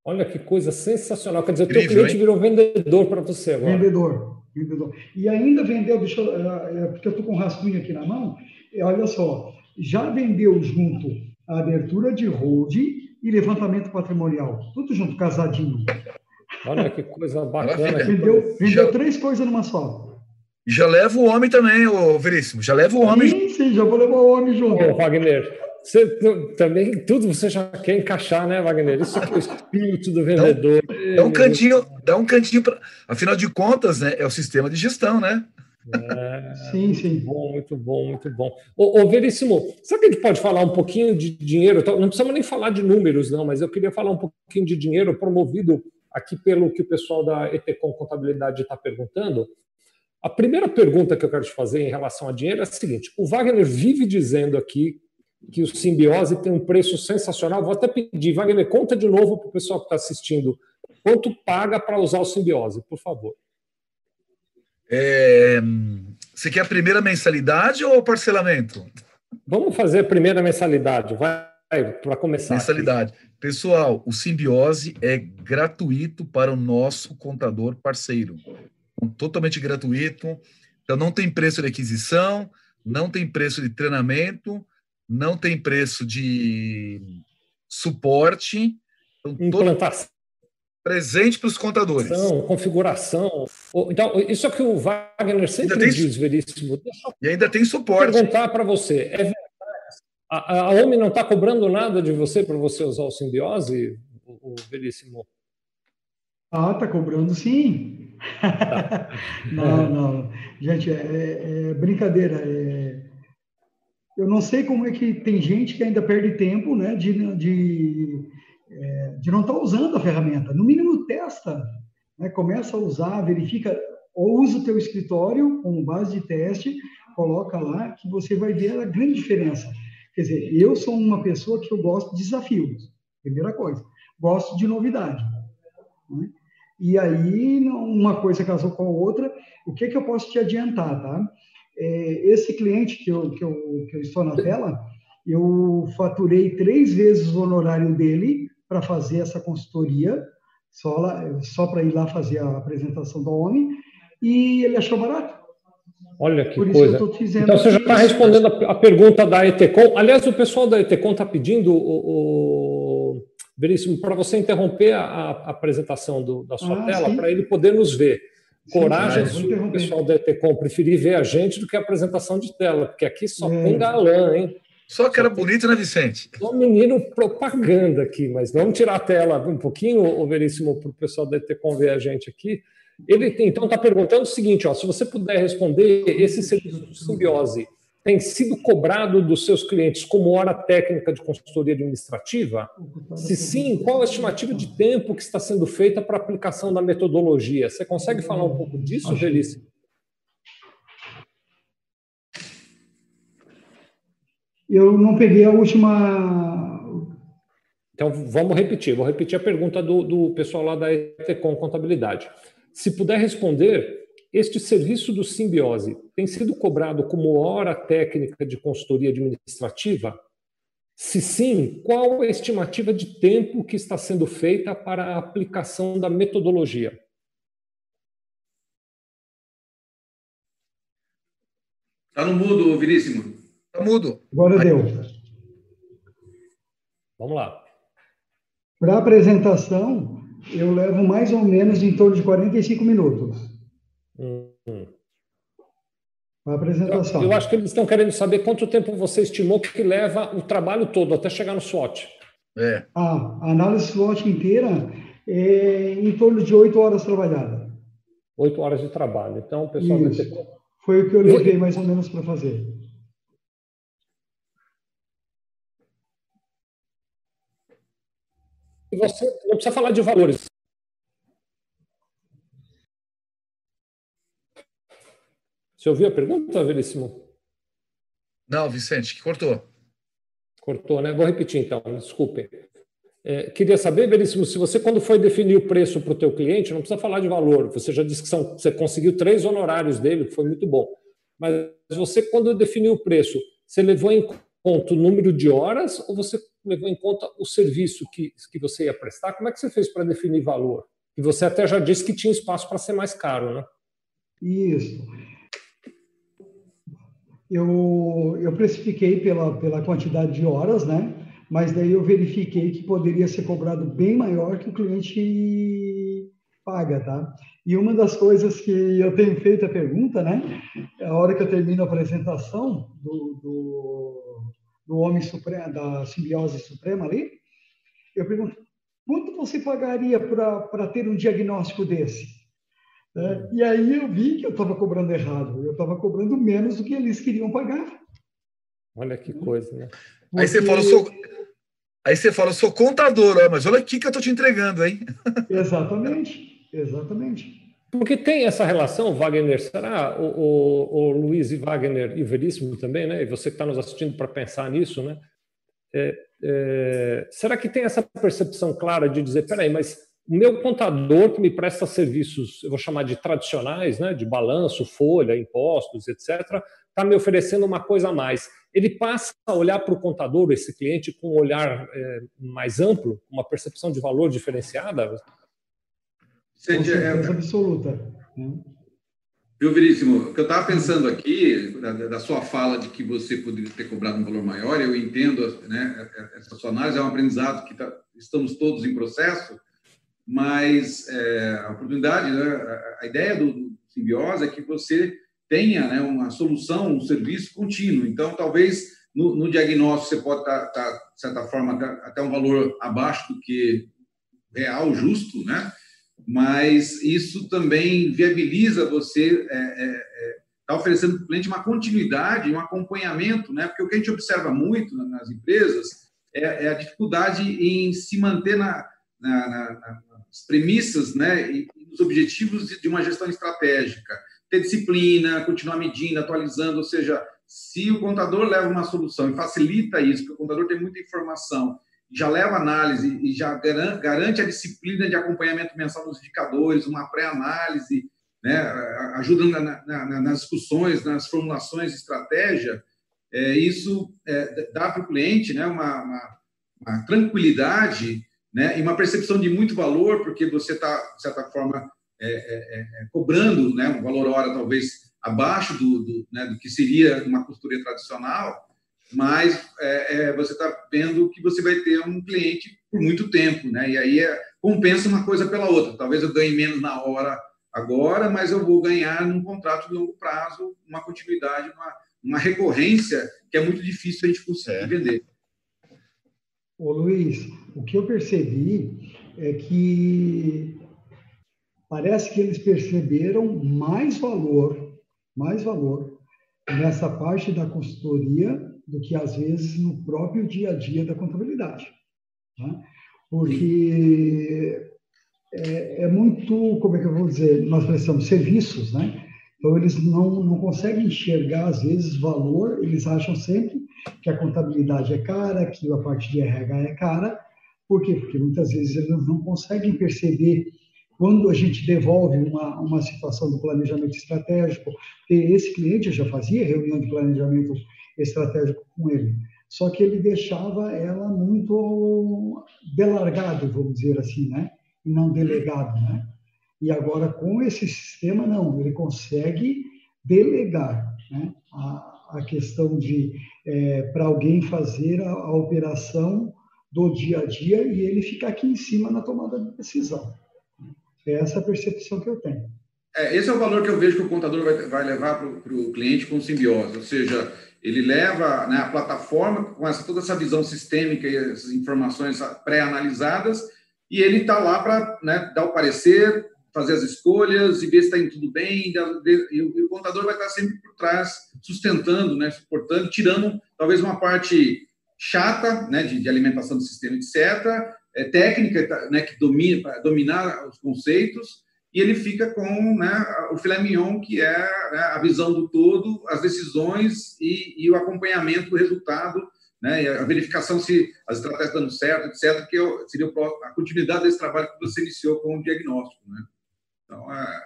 Olha que coisa sensacional. Quer dizer, o teu cliente hein? virou vendedor para você agora. Vendedor, vendedor. E ainda vendeu, deixa eu, é, é, porque eu estou com um rascunho aqui na mão, olha só, já vendeu junto a abertura de hold e levantamento patrimonial. Tudo junto, casadinho. Olha que coisa bacana. Vendeu, vendeu já... três coisas numa só. Já leva o homem também, o Veríssimo. Já leva o homem. Sim, sim, já vou levar o homem junto. Ô, Wagner, você, também tudo você já quer encaixar, né, Wagner? Isso é o espírito do vendedor. Dá, dá um cantinho, dá um cantinho para. Afinal de contas, né, é o sistema de gestão, né? É, sim, sim. Muito bom, muito bom, muito bom. Ô, ô, Veríssimo, sabe que a gente pode falar um pouquinho de dinheiro? Então, não precisamos nem falar de números, não, mas eu queria falar um pouquinho de dinheiro promovido aqui pelo que o pessoal da Etecom Contabilidade está perguntando. A primeira pergunta que eu quero te fazer em relação a dinheiro é a seguinte: o Wagner vive dizendo aqui que o simbiose tem um preço sensacional. Vou até pedir, Wagner, conta de novo para o pessoal que está assistindo. Quanto paga para usar o simbiose, por favor? É, você quer a primeira mensalidade ou parcelamento? Vamos fazer a primeira mensalidade, vai para começar. Mensalidade. Aqui. Pessoal, o simbiose é gratuito para o nosso contador parceiro. Totalmente gratuito. Então não tem preço de aquisição, não tem preço de treinamento, não tem preço de suporte. Então, Implantação. Presente para os contadores. Configuração. Então, isso é que o Wagner sempre tem, diz, Veríssimo. e ainda tem suporte. perguntar para você. É verdade? A, a OMI não está cobrando nada de você para você usar o simbiose, o, o Veríssimo? Ah, está cobrando sim. Tá. não, não. Gente, é, é, é brincadeira. É eu não sei como é que tem gente que ainda perde tempo né, de, de, é, de não estar usando a ferramenta. No mínimo, testa, né, começa a usar, verifica, ou usa o teu escritório como base de teste, coloca lá, que você vai ver a grande diferença. Quer dizer, eu sou uma pessoa que eu gosto de desafios, primeira coisa. Gosto de novidade. Né? E aí, uma coisa casou com a outra, o que, que eu posso te adiantar, tá? é, esse cliente que eu, que, eu, que eu estou na tela, eu faturei três vezes o honorário dele para fazer essa consultoria, só, só para ir lá fazer a apresentação do homem, e ele achou barato. Olha que coisa. então você já está respondendo a, pergunta da Etecom. Aliás, o pessoal da Etecom está pedindo o, o Veríssimo para você interromper a, a apresentação do, da sua ah, tela para ele poder nos ver. Coragem Sim, o pessoal da ETCOM preferir ver a gente do que a apresentação de tela, porque aqui só é. tem galã, hein? Só que era bonito, né, Vicente? Só menino propaganda aqui, mas vamos tirar a tela um pouquinho, o Veríssimo, para o pessoal da ETCOM ver a gente aqui. Ele então está perguntando o seguinte: ó, se você puder responder, esse serviço de simbiose tem sido cobrado dos seus clientes como hora técnica de consultoria administrativa? Se sim, qual a estimativa de tempo que está sendo feita para a aplicação da metodologia? Você consegue falar um pouco disso, Felício? Eu não peguei a última. Então, vamos repetir. Vou repetir a pergunta do, do pessoal lá da Etecom Contabilidade. Se puder responder, este serviço do Simbiose tem sido cobrado como hora técnica de consultoria administrativa? Se sim, qual a estimativa de tempo que está sendo feita para a aplicação da metodologia? Está no mudo, Viríssimo. Mudo. Agora deu. Vamos lá. Para a apresentação, eu levo mais ou menos em torno de 45 minutos. Hum. A apresentação. Eu, eu, acho que eles estão querendo saber quanto tempo você estimou que leva o trabalho todo até chegar no SWOT. É. Ah, a análise SWOT inteira é em torno de oito horas trabalhadas. Oito horas de trabalho. Então, o pessoal Isso. vai ter... Foi o que eu levei mais ou menos para fazer. E você não precisa falar de valores. Você ouviu a pergunta, Veríssimo? Não, Vicente, que cortou. Cortou, né? Vou repetir então, desculpe. É, queria saber, Veríssimo, se você, quando foi definir o preço para o teu cliente, não precisa falar de valor, você já disse que são, você conseguiu três honorários dele, que foi muito bom. Mas você, quando definiu o preço, você levou em conta o número de horas ou você levou em conta o serviço que, que você ia prestar? Como é que você fez para definir valor? E você até já disse que tinha espaço para ser mais caro, né? Isso. Eu, eu precifiquei pela, pela quantidade de horas, né? Mas daí eu verifiquei que poderia ser cobrado bem maior que o cliente paga, tá? E uma das coisas que eu tenho feito a pergunta, né? A hora que eu termino a apresentação do, do, do Homem Supremo, da Simbiose Suprema ali, eu pergunto, quanto você pagaria para ter um diagnóstico desse? É, e aí eu vi que eu estava cobrando errado, eu estava cobrando menos do que eles queriam pagar. Olha que coisa, né? Porque... Aí você fala, sou... Aí você fala, sou contador, ó, mas olha aqui que eu estou te entregando, hein? Exatamente. Exatamente. Porque tem essa relação, Wagner, será o, o, o Luiz e Wagner e Veríssimo também, né? E você que está nos assistindo para pensar nisso, né? É, é, será que tem essa percepção clara de dizer, peraí, mas o meu contador que me presta serviços, eu vou chamar de tradicionais, né, de balanço, folha, impostos, etc., está me oferecendo uma coisa a mais. Ele passa a olhar para o contador, esse cliente, com um olhar é, mais amplo, uma percepção de valor diferenciada? Com certeza absoluta. Né? Viu, Veríssimo? O que eu estava pensando aqui, da, da, sua fala de que você poderia ter cobrado um valor maior, eu entendo, né, essa sua análise é um aprendizado que tá, estamos todos em processo, mas é, a oportunidade, né, a, a, ideia do, do simbiose é que você tenha né, uma solução, um serviço contínuo. Então, talvez no, no diagnóstico você pode estar, tá, tá, de certa forma, até um valor abaixo do que real, justo, né? Mas isso também viabiliza você é, é, é, tá oferecendo para o cliente uma continuidade, um acompanhamento, né? Porque o que a gente observa muito nas empresas é, é a dificuldade em se manter na, na, na, nas premissas, né? E nos objetivos de uma gestão estratégica, ter disciplina, continuar medindo, atualizando, ou seja, se o contador leva uma solução e facilita isso, porque o contador tem muita informação já leva análise e já garante a disciplina de acompanhamento mensal dos indicadores, uma pré-análise, né, ajuda na, na, nas discussões, nas formulações de estratégia, é, isso é, dá para o cliente né, uma, uma, uma, tranquilidade né, e uma percepção de muito valor, porque você está, de certa forma, é, é, é, cobrando né, um valor hora talvez abaixo do, do, né, do que seria uma consultoria tradicional, mas é, é, você está vendo que você vai ter um cliente por muito tempo, né? E aí é, compensa uma coisa pela outra. Talvez eu ganhe menos na hora agora, mas eu vou ganhar num contrato de longo prazo, uma continuidade, uma, uma recorrência que é muito difícil a gente conseguir é. vender. Ô Luiz, o que eu percebi é que parece que eles perceberam mais valor, mais valor nessa parte da consultoria do que às vezes no próprio dia a dia da contabilidade. Né? Porque é, é, muito, como é que eu vou dizer, nós prestamos serviços, né? Então eles não, não conseguem enxergar às vezes valor, eles acham sempre que a contabilidade é cara, que a parte de RH é cara. Por quê? Porque muitas vezes eles não conseguem perceber quando a gente devolve uma, uma situação do planejamento estratégico, esse cliente já fazia reunião de planejamento estratégico com ele. Só que ele deixava ela muito delargado, vamos dizer assim, né? E não delegado, né? E agora com esse sistema não, ele consegue delegar, né? A, a questão de é, para alguém fazer a, a operação do dia a dia e ele ficar aqui em cima na tomada de decisão. É essa a percepção que eu tenho. É, esse é o valor que eu vejo que o contador vai, vai levar para o cliente com simbiose, ou seja, ele leva né, a plataforma com essa, toda essa visão sistêmica e essas informações pré-analisadas, e ele está lá para né, dar o parecer, fazer as escolhas e ver se está indo tudo bem, e, o, contador vai estar sempre por trás, sustentando, né, suportando, tirando talvez uma parte chata né, de, de alimentação do sistema, etc., é, técnica né, que domina, dominar os conceitos, e ele fica com né, o filé mignon, que é né, a visão do todo, as decisões e, e o acompanhamento do resultado, né, a verificação se as estratégias estão dando certo, etc., que é seria a continuidade desse trabalho que você iniciou com o diagnóstico. Né? Então, é,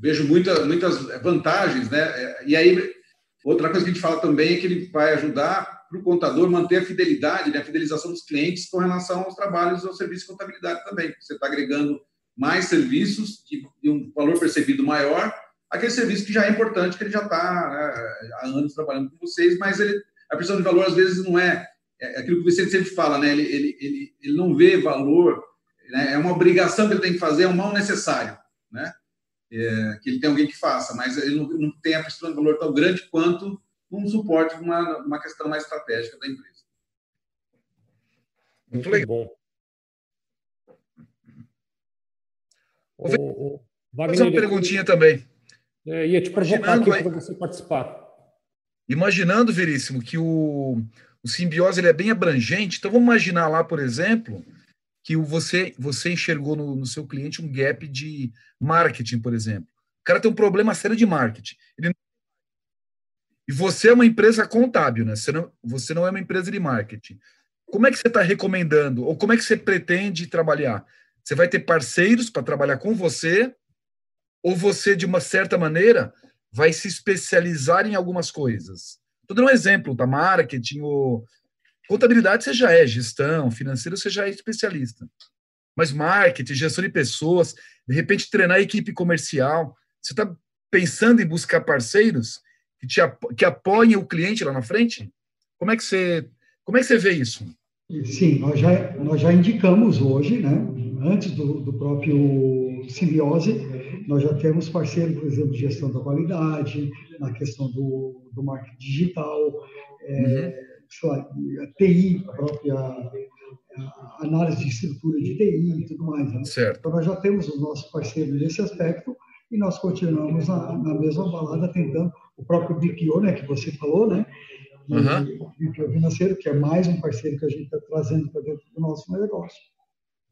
vejo muita, muitas vantagens, né? E aí, outra coisa que a gente fala também é que ele vai ajudar para o contador manter a fidelidade, né, a fidelização dos clientes com relação aos trabalhos ao serviço de contabilidade também. Você está agregando mais serviços de, um valor percebido maior, aquele serviço que já é importante, que ele já está né, há anos trabalhando com vocês, mas ele, a pressão de valor às vezes não é, é aquilo que o Vicente sempre fala, né? ele, ele, ele, ele não vê valor, né? é uma obrigação que ele tem que fazer, é um mal necessário. Né? É, que ele tem alguém que faça, mas ele não, não tem a pressão de valor tão grande quanto um suporte uma, uma questão mais estratégica da empresa. Muito legal. O, o, Vou fazer uma perguntinha também. É, ia te provocar aqui para você participar. Imaginando, Veríssimo, que o, o simbiose ele é bem abrangente, então vamos imaginar lá, por exemplo, que você, você enxergou no, no seu cliente um gap de marketing, por exemplo. O cara tem um problema sério de marketing. Ele e você é uma empresa contábil, né? Você não, você não é uma empresa de marketing. Como é que você está recomendando, ou como é que você pretende trabalhar? Você vai ter parceiros para trabalhar com você, ou você, de uma certa maneira, vai se especializar em algumas coisas? Estou dando um exemplo, tá? Marketing, ou contabilidade você já é, gestão, financeiro você já é especialista. Mas marketing, gestão de pessoas, de repente treinar a equipe comercial, você está pensando em buscar parceiros que, te, que apoiem o cliente lá na frente? Como é que você, como é que você vê isso? Sim, nós já, nós já indicamos hoje, né, antes do, do próprio simbiose, nós já temos parceiro, por exemplo, de gestão da qualidade, na questão do, do marketing digital, é, uhum. lá, TI, a própria a análise de estrutura de TI e tudo mais. Né? Certo. Então, nós já temos os nossos parceiros nesse aspecto e nós continuamos na, na mesma balada tentando o próprio BPO, né, que você falou, né, e uhum. BPO financeiro, que é mais um parceiro que a gente está trazendo para dentro do nosso negócio.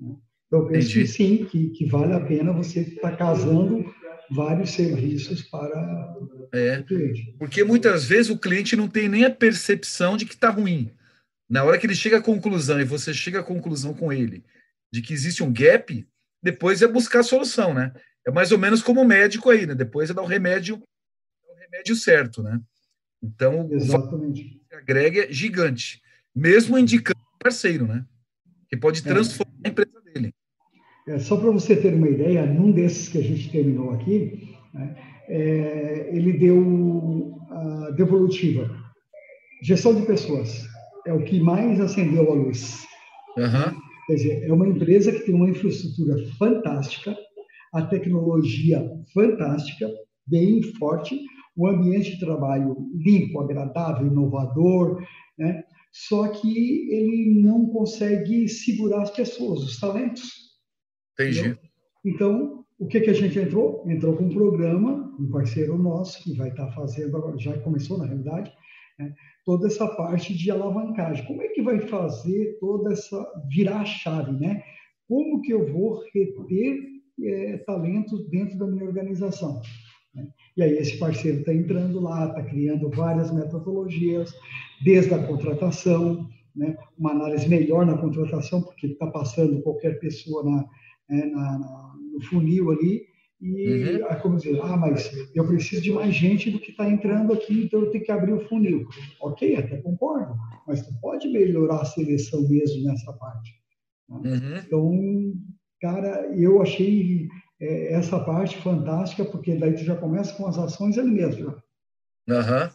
Né? Eu penso que sim, que, que vale a pena você estar tá casando vários serviços para é, o cliente. Porque muitas vezes o cliente não tem nem a percepção de que está ruim. Na hora que ele chega à conclusão e você chega à conclusão com ele de que existe um gap, depois é buscar a solução, né? É mais ou menos como o médico aí, né? Depois é dar o remédio remédio certo, né? Então, Exatamente. o agrega é gigante, mesmo indicando parceiro, né? Que pode é. transformar é. a empresa dele. É, só para você ter uma ideia, num desses que a gente terminou aqui, né, é, ele deu a devolutiva. Gestão de pessoas é o que mais acendeu a luz. Uhum. Quer dizer, é uma empresa que tem uma infraestrutura fantástica, a tecnologia fantástica, bem forte, o ambiente de trabalho limpo, agradável, inovador, né? só que ele não consegue segurar as pessoas, os talentos. Entendi. Então, o que, que a gente entrou? Entrou com um programa, um parceiro nosso, que vai estar fazendo, agora já começou na realidade, né? toda essa parte de alavancagem. Como é que vai fazer toda essa, virar a chave, né? Como que eu vou reter é, talentos dentro da minha organização? Né? E aí esse parceiro está entrando lá, está criando várias metodologias, desde a contratação, né? uma análise melhor na contratação, porque está passando qualquer pessoa na, né, na, na, no funil ali, e uhum. como dizer, ah, mas eu preciso de mais gente do que está entrando aqui, então eu tenho que abrir o funil. Ok, até concordo, mas tu pode melhorar a seleção mesmo nessa parte. Né? Uhum. Então, cara, eu achei é, essa parte fantástica, porque daí tu já começa com as ações ali mesmo. Aham.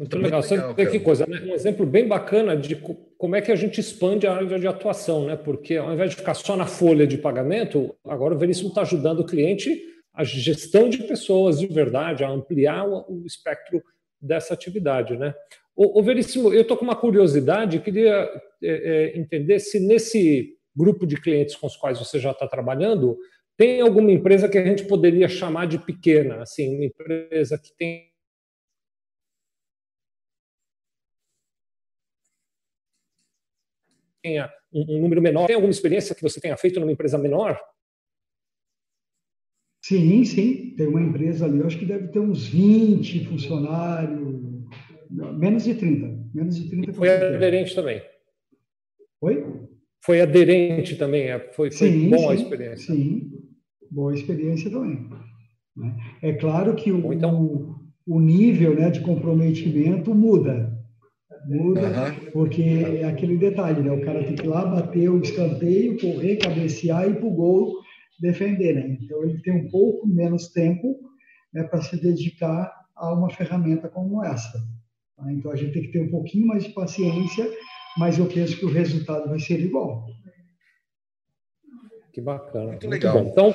Muito legal. legal que coisa, né? um exemplo bem bacana de como é que a gente expande a área de atuação, né? Porque ao invés de ficar só na folha de pagamento, agora o Veríssimo está ajudando o cliente a gestão de pessoas de verdade, a ampliar o, espectro dessa atividade, né? O, Veríssimo, eu estou com uma curiosidade, queria é, é, entender se nesse grupo de clientes com os quais você já está trabalhando, tem alguma empresa que a gente poderia chamar de pequena, assim, uma empresa que tem tenha um, um, número menor. Tem alguma experiência que você tenha feito numa empresa menor? Sim, sim. Tem uma empresa ali, acho que deve ter uns 20 funcionários, menos de 30. Menos de 30 Foi aderente também. Oi? Foi aderente também, é, foi, foi sim, bom sim, a experiência. Sim. boa experiência também. Né? É claro que o, então... o, nível né, de comprometimento muda. Muda, uhum. porque é aquele detalhe, né? O cara tem que ir lá bater o escanteio, correr, cabecear e ir para o gol defender, né? Então ele tem um pouco menos tempo né, para se dedicar a uma ferramenta como essa. Tá? Então a gente tem que ter um pouquinho mais de paciência, mas eu penso que o resultado vai ser igual. Que bacana. Muito, Muito legal. Bom. Então,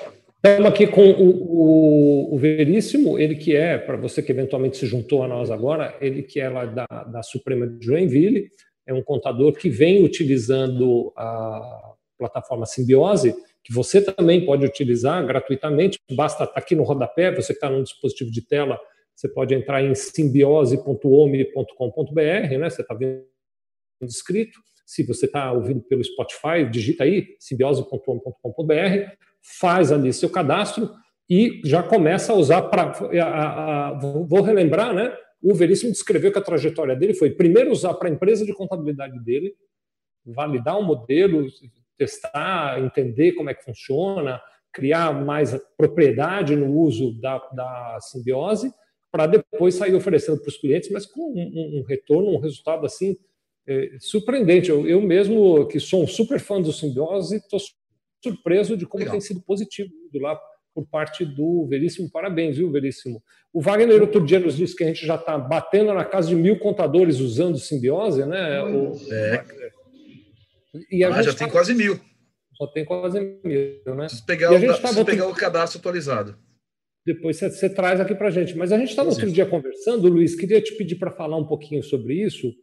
estamos aqui com o, o, o, Veríssimo, ele que é, para você que eventualmente se juntou a nós agora, ele que é lá da, da Suprema de Joinville, é um contador que vem utilizando a plataforma Simbiose, que você também pode utilizar gratuitamente, basta estar aqui no rodapé, você que está num dispositivo de tela, você pode entrar em simbiose.ome.com.br, né? Você está vendo escrito. Se você está ouvindo pelo Spotify, digita aí simbiose.ome.com.br, faz ali seu cadastro e já começa a usar para. Vou relembrar, né? O Veríssimo descreveu que a trajetória dele foi primeiro usar para a empresa de contabilidade dele, validar um modelo, testar, entender como é que funciona, criar mais propriedade no uso da, da simbiose, para depois sair oferecendo para os clientes, mas com um, um, retorno, um resultado assim é, surpreendente. Eu, eu, mesmo, que sou um super fã do simbiose, estou surpreso de como Legal. tem sido positivo lá por parte do Veríssimo. Parabéns, viu, Veríssimo? O Wagner outro dia nos disse que a gente já está batendo na casa de mil contadores usando simbiose, né? O, é. E ah, já tá... tem quase mil. Só tem quase mil, né? Preciso pegar, o, tá pegar o cadastro atualizado. Depois você, você traz aqui para a gente. Mas a gente estava outro dia conversando, Luiz, queria te pedir para falar um pouquinho sobre isso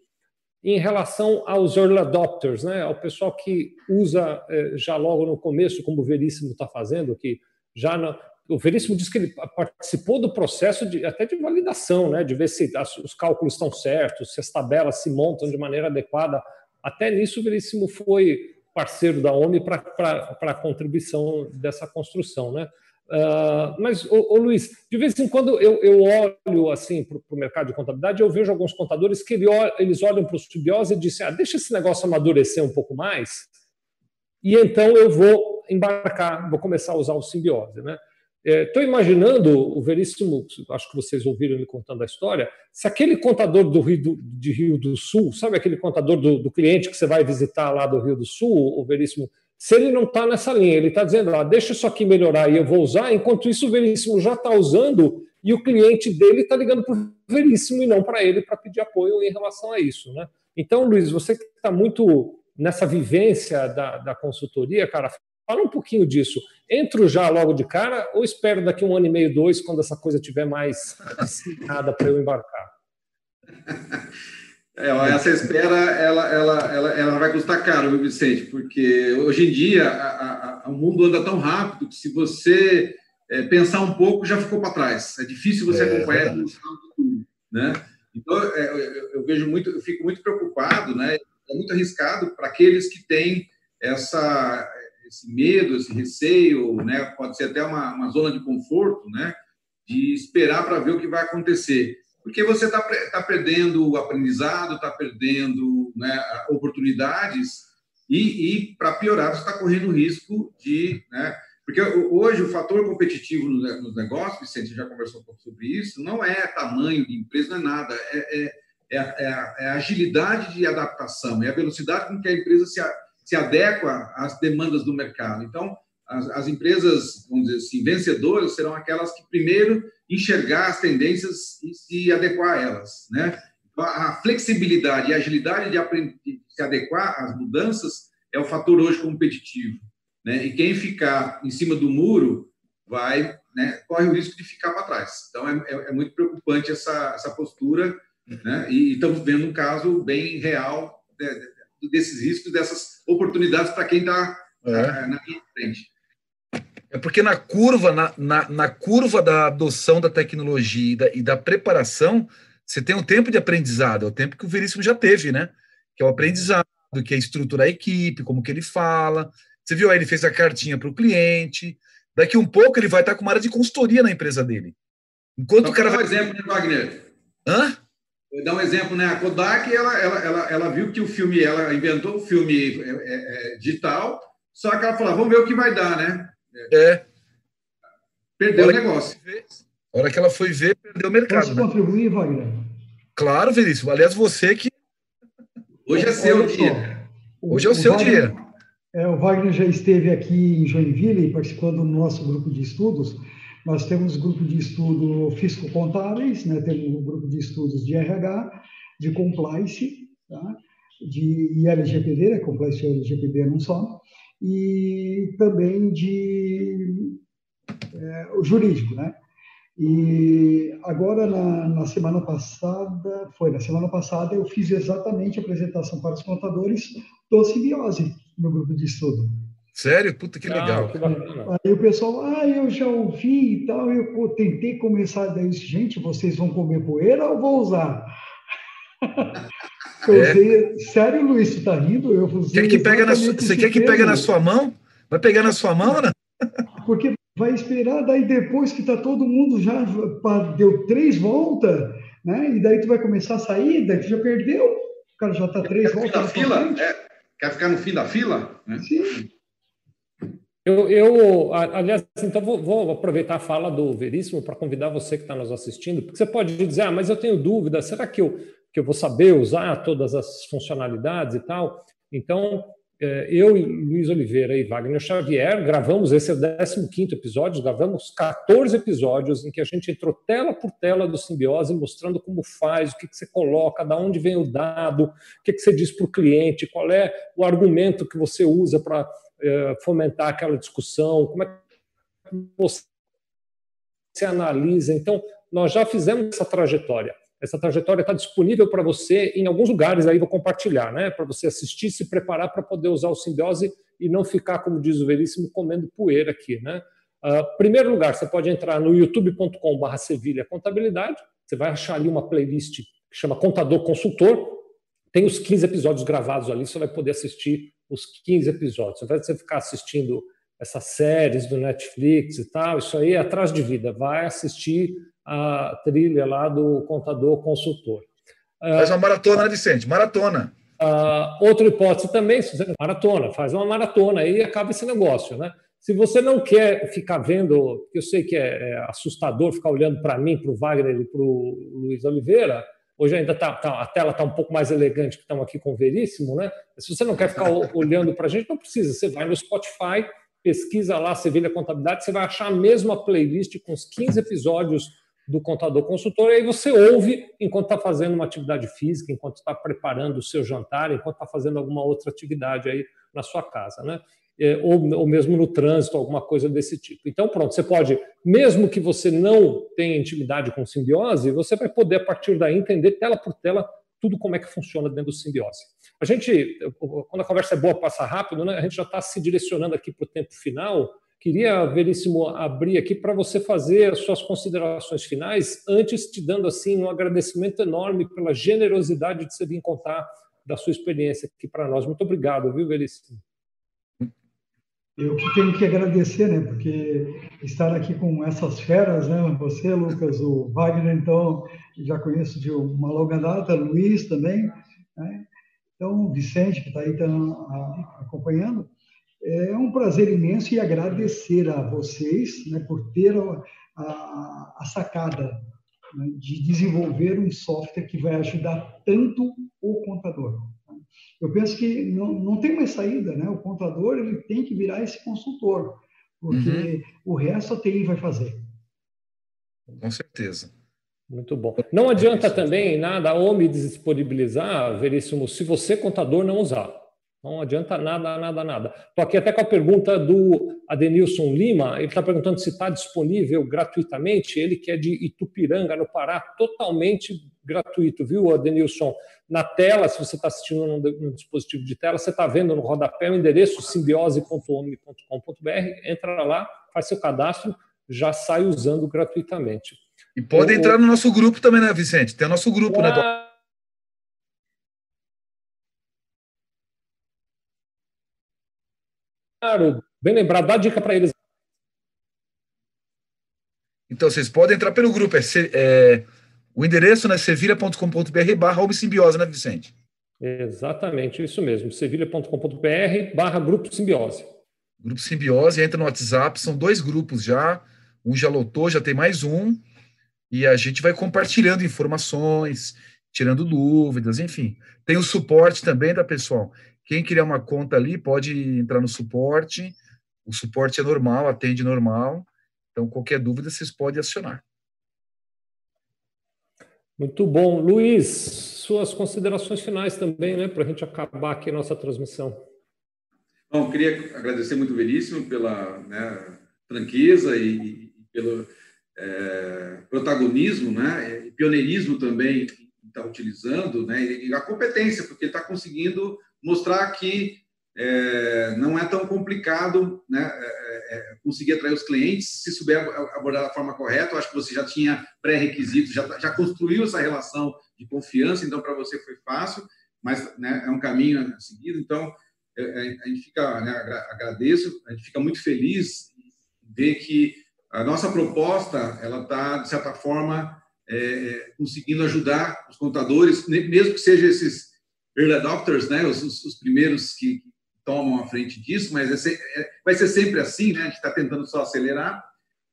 em relação aos early adopters, né? ao pessoal que usa eh, já logo no começo, como o Veríssimo está fazendo, que já na, o Veríssimo disse que ele participou do processo de, até de validação, né? de ver se os cálculos estão certos, se as tabelas se montam de maneira adequada até nisso, o Veríssimo foi parceiro da OMI para a contribuição dessa construção. Né? Uh, mas, ô, ô, Luiz, de vez em quando eu, eu olho assim para o mercado de contabilidade, eu vejo alguns contadores que ele, eles olham para o Simbiose e dizem: ah, deixa esse negócio amadurecer um pouco mais, e então eu vou embarcar, vou começar a usar o Simbiose. Né? Estou é, imaginando, o Veríssimo, acho que vocês ouviram ele contando a história, se aquele contador do Rio do, de Rio do Sul, sabe aquele contador do, do, cliente que você vai visitar lá do Rio do Sul, o Veríssimo, se ele não está nessa linha, ele está dizendo, ah, deixa isso aqui melhorar e eu vou usar, enquanto isso o Veríssimo já está usando e o cliente dele está ligando para o Veríssimo e não para ele para pedir apoio em relação a isso. Né? Então, Luiz, você que está muito nessa vivência da, da consultoria, cara, Fala um pouquinho disso. Entro já logo de cara ou espero daqui um ano e meio, dois, quando essa coisa tiver mais assinada para eu embarcar? É, essa espera ela, ela, ela, ela vai custar caro, viu, Vicente? Porque hoje em dia a, a, o mundo anda tão rápido que se você é, pensar um pouco já ficou para trás. É difícil você é, acompanhar tudo, né? Então é, eu, eu, vejo muito, eu fico muito preocupado, né? É muito arriscado para aqueles que têm essa esse medo, esse receio, né? pode ser até uma, uma zona de conforto, né? de esperar para ver o que vai acontecer. Porque você está tá perdendo o aprendizado, está perdendo né, oportunidades, e, e para piorar, você está correndo o risco de. Né, porque hoje o fator competitivo nos negócios, Vicente já conversou um pouco sobre isso, não é tamanho de empresa, não é nada, é, é, é, a, é a agilidade de adaptação, é a velocidade com que a empresa se, se adequa às demandas do mercado. Então, as, as, empresas, vamos dizer assim, vencedoras serão aquelas que primeiro enxergar as tendências e se adequar a elas, né? Então, a flexibilidade e a agilidade de, aprender, de se adequar às mudanças é o fator hoje competitivo, né? E quem ficar em cima do muro vai, né, corre o risco de ficar para trás. Então, é, é, é, muito preocupante essa, essa postura, né? E, e estamos vendo um caso bem real de, de, desses riscos, dessas oportunidades para quem está é. na minha frente. É porque na curva, na, na, na, curva da adoção da tecnologia e da, e da, preparação, você tem um tempo de aprendizado, é o tempo que o Veríssimo já teve, né? Que é o aprendizado, que é estruturar a equipe, como que ele fala. Você viu aí, ele fez a cartinha para o cliente. Daqui um pouco ele vai estar com uma área de consultoria na empresa dele. Enquanto o cara vai. Um exemplo, né, Wagner? Hã? Vou dar um exemplo, né? A Kodak, ela, ela, ela, ela viu que o filme, ela inventou o filme é, é, é, digital, só que ela falou, vamos ver o que vai dar, né? É. perdeu o negócio. A hora que ela foi ver, perdeu o mercado. Posso né? contribuir, Wagner? Claro, Veríssimo. Aliás, você que. Hoje é seu dia. Hoje é o, o seu Wagner, dia. É, o Wagner já esteve aqui em Joinville participando do nosso grupo de estudos. Nós temos grupo de estudo físico-contábeis, né? temos um grupo de estudos de RH, de compliance, tá? de ILGPD, né? compliance e LGPD não só, e também de é, o jurídico, né? E agora, na, na, semana passada, foi na semana passada, eu fiz exatamente a apresentação para os contadores do Simbiose no grupo de estudo. Sério? Puta, que legal. Ah, Aí o pessoal, ah, eu já ouvi e tal, eu tentei começar daí, gente, vocês vão comer poeira ou vou usar? eu é. usei, sério, Luiz, você tá rindo? Eu quer que pega na, você quer que pegue na sua mão? Vai pegar na sua mão, né? Porque vai esperar, daí depois que tá todo mundo já deu três voltas, né? E daí tu vai começar a sair, daí tu já perdeu, o cara já tá três voltas. Na fila? É, quer ficar no fim da fila? Né? Sim. Eu, eu, aliás, então vou, vou, aproveitar a fala do Veríssimo para convidar você que está nos assistindo, porque você pode dizer, ah, mas eu tenho dúvida, será que eu, que eu vou saber usar todas as funcionalidades e tal? Então, é, eu, Luiz Oliveira e Wagner Xavier gravamos, esse é o 15 episódio, gravamos 14 episódios em que a gente entrou tela por tela do Simbiose, mostrando como faz, o que, que você coloca, da onde vem o dado, o que, que você diz para o cliente, qual é o argumento que você usa para é, fomentar aquela discussão, como é que você analisa. Então, nós já fizemos essa trajetória. Essa trajetória está disponível para você em alguns lugares, aí vou compartilhar, né? Para você assistir, se preparar para poder usar o simbiose e não ficar, como diz o Veríssimo, comendo poeira aqui, né? Uh, primeiro lugar, você pode entrar no youtube.com.br Sevilha Contabilidade, você vai achar ali uma playlist que chama Contador Consultor, tem os 15 episódios gravados ali, você vai poder assistir os 15 episódios. Ao invés de você ficar assistindo essas séries do Netflix e tal, isso aí é atrás de vida. Vai assistir a trilha lá do contador consultor. Faz uma maratona, né, Vicente? Maratona. Uh, outra hipótese também, maratona, faz uma maratona e acaba esse negócio, né? Se você não quer ficar vendo, eu sei que é, é assustador ficar olhando para mim, para o Wagner e para o Luiz Oliveira, Hoje ainda tá, tá a tela está um pouco mais elegante que estamos aqui com o Veríssimo, né? Se você não quer ficar olhando para a gente, não precisa. Você vai no Spotify, pesquisa lá Sevilha Contabilidade, você vai achar a mesma playlist com os 15 episódios do Contador Consultor, e aí você ouve enquanto está fazendo uma atividade física, enquanto está preparando o seu jantar, enquanto está fazendo alguma outra atividade aí na sua casa, né? É, ou, ou mesmo no trânsito, alguma coisa desse tipo. Então, pronto, você pode, mesmo que você não tenha intimidade com simbiose, você vai poder, a partir daí, entender tela por tela tudo como é que funciona dentro do simbiose. A gente, quando a conversa é boa, passa rápido, né? a gente já está se direcionando aqui para o tempo final. Queria, Veríssimo, abrir aqui para você fazer as suas considerações finais, antes te dando assim um agradecimento enorme pela generosidade de você vir contar da sua experiência aqui para nós. Muito obrigado, viu, Veríssimo? Eu que tenho que agradecer, né? Porque estar aqui com essas feras, né? Você, Lucas, o Wagner, então, já conheço de uma longa data, Luiz também, né? Então, o Vicente, que está aí tá, acompanhando. É um prazer imenso e agradecer a vocês né, por ter a, a, a sacada né, de desenvolver um software que vai ajudar tanto o contador eu penso que não, não tem mais saída, né? O contador ele tem que virar esse consultor, porque uhum. o resto a TI vai fazer. Com certeza. Muito bom. Não adianta também nada a me disponibilizar, Veríssimo, se você, contador, não usar. Não adianta nada, nada, nada. Estou aqui até com a pergunta do Adenilson Lima. Ele está perguntando se está disponível gratuitamente. Ele que é de Itupiranga, no Pará, totalmente gratuito, viu, Adenilson? Na tela, se você está assistindo no, dispositivo de tela, você está vendo no rodapé o endereço simbiose.ome.com.br. Entra lá, faz seu cadastro, já sai usando gratuitamente. E pode o, entrar no nosso grupo também, né, Vicente? Tem o nosso grupo, né? Claro, bem lembrado, dá dica para eles. Então, vocês podem entrar pelo grupo, é, é o endereço é né, sevilha.com.br barra simbiose, né, Vicente? Exatamente, isso mesmo, sevilha.com.br barra Grupo Simbiose. Grupo Simbiose, entra no WhatsApp, são dois grupos já, Um já lotou, já tem mais um, e a gente vai compartilhando informações, tirando dúvidas, enfim. Tem o suporte também, da tá, pessoal? Quem criar uma conta ali pode entrar no suporte. O suporte é normal, atende normal. Então, qualquer dúvida, vocês podem acionar. Muito bom. Luiz, suas considerações finais também, né, para a gente acabar aqui a nossa transmissão. Bom, queria agradecer muito o Veríssimo pela né, franqueza e, e pelo é, protagonismo, né, e pioneirismo também está utilizando, né, e a competência, porque ele está conseguindo mostrar que é, não é tão complicado né, é, é, é, conseguir atrair os clientes se souber abordar da forma correta. Eu acho que você já tinha pré-requisitos, já, já construiu essa relação de confiança, então para você foi fácil, mas né, é um caminho a seguir. Então, é, a gente fica, né, agradeço, a gente fica muito feliz ver que a nossa proposta ela está, de certa forma, é, conseguindo ajudar os contadores, mesmo que sejam esses early adopters, né, os, os primeiros que tomam a frente disso, mas é, é, vai ser sempre assim, né? A gente está tentando só acelerar.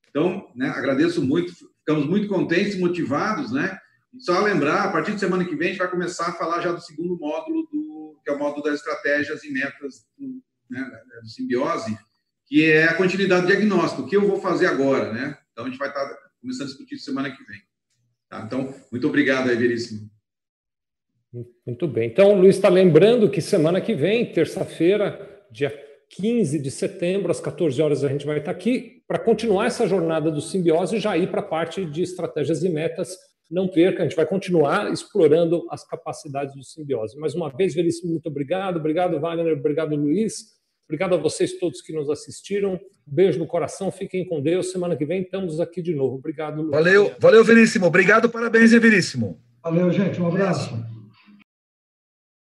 Então, né, agradeço muito, ficamos muito contentes motivados, né? Só lembrar, a partir de semana que vem, a gente vai começar a falar já do segundo módulo, do, que é o módulo das estratégias e metas do, né, do simbiose, que é a continuidade do diagnóstico, o que eu vou fazer agora, né? Então, a gente vai estar tá começando a discutir semana que vem. Tá? Então, muito obrigado, Everíssimo. Muito bem. Então, o Luiz está lembrando que semana que vem, terça-feira, dia 15 de setembro, às 14 horas, a gente vai estar aqui para continuar essa jornada do simbiose e já ir para a parte de estratégias e metas. Não perca, a gente vai continuar explorando as capacidades do simbiose. Mais uma vez, Veríssimo, muito obrigado. Obrigado, Wagner. Obrigado, Luiz. Obrigado a vocês todos que nos assistiram. beijo no coração, fiquem com Deus. Semana que vem estamos aqui de novo. Obrigado. Luiz. Valeu, valeu, Veríssimo. Obrigado, parabéns, Veríssimo. Valeu, gente. Um abraço.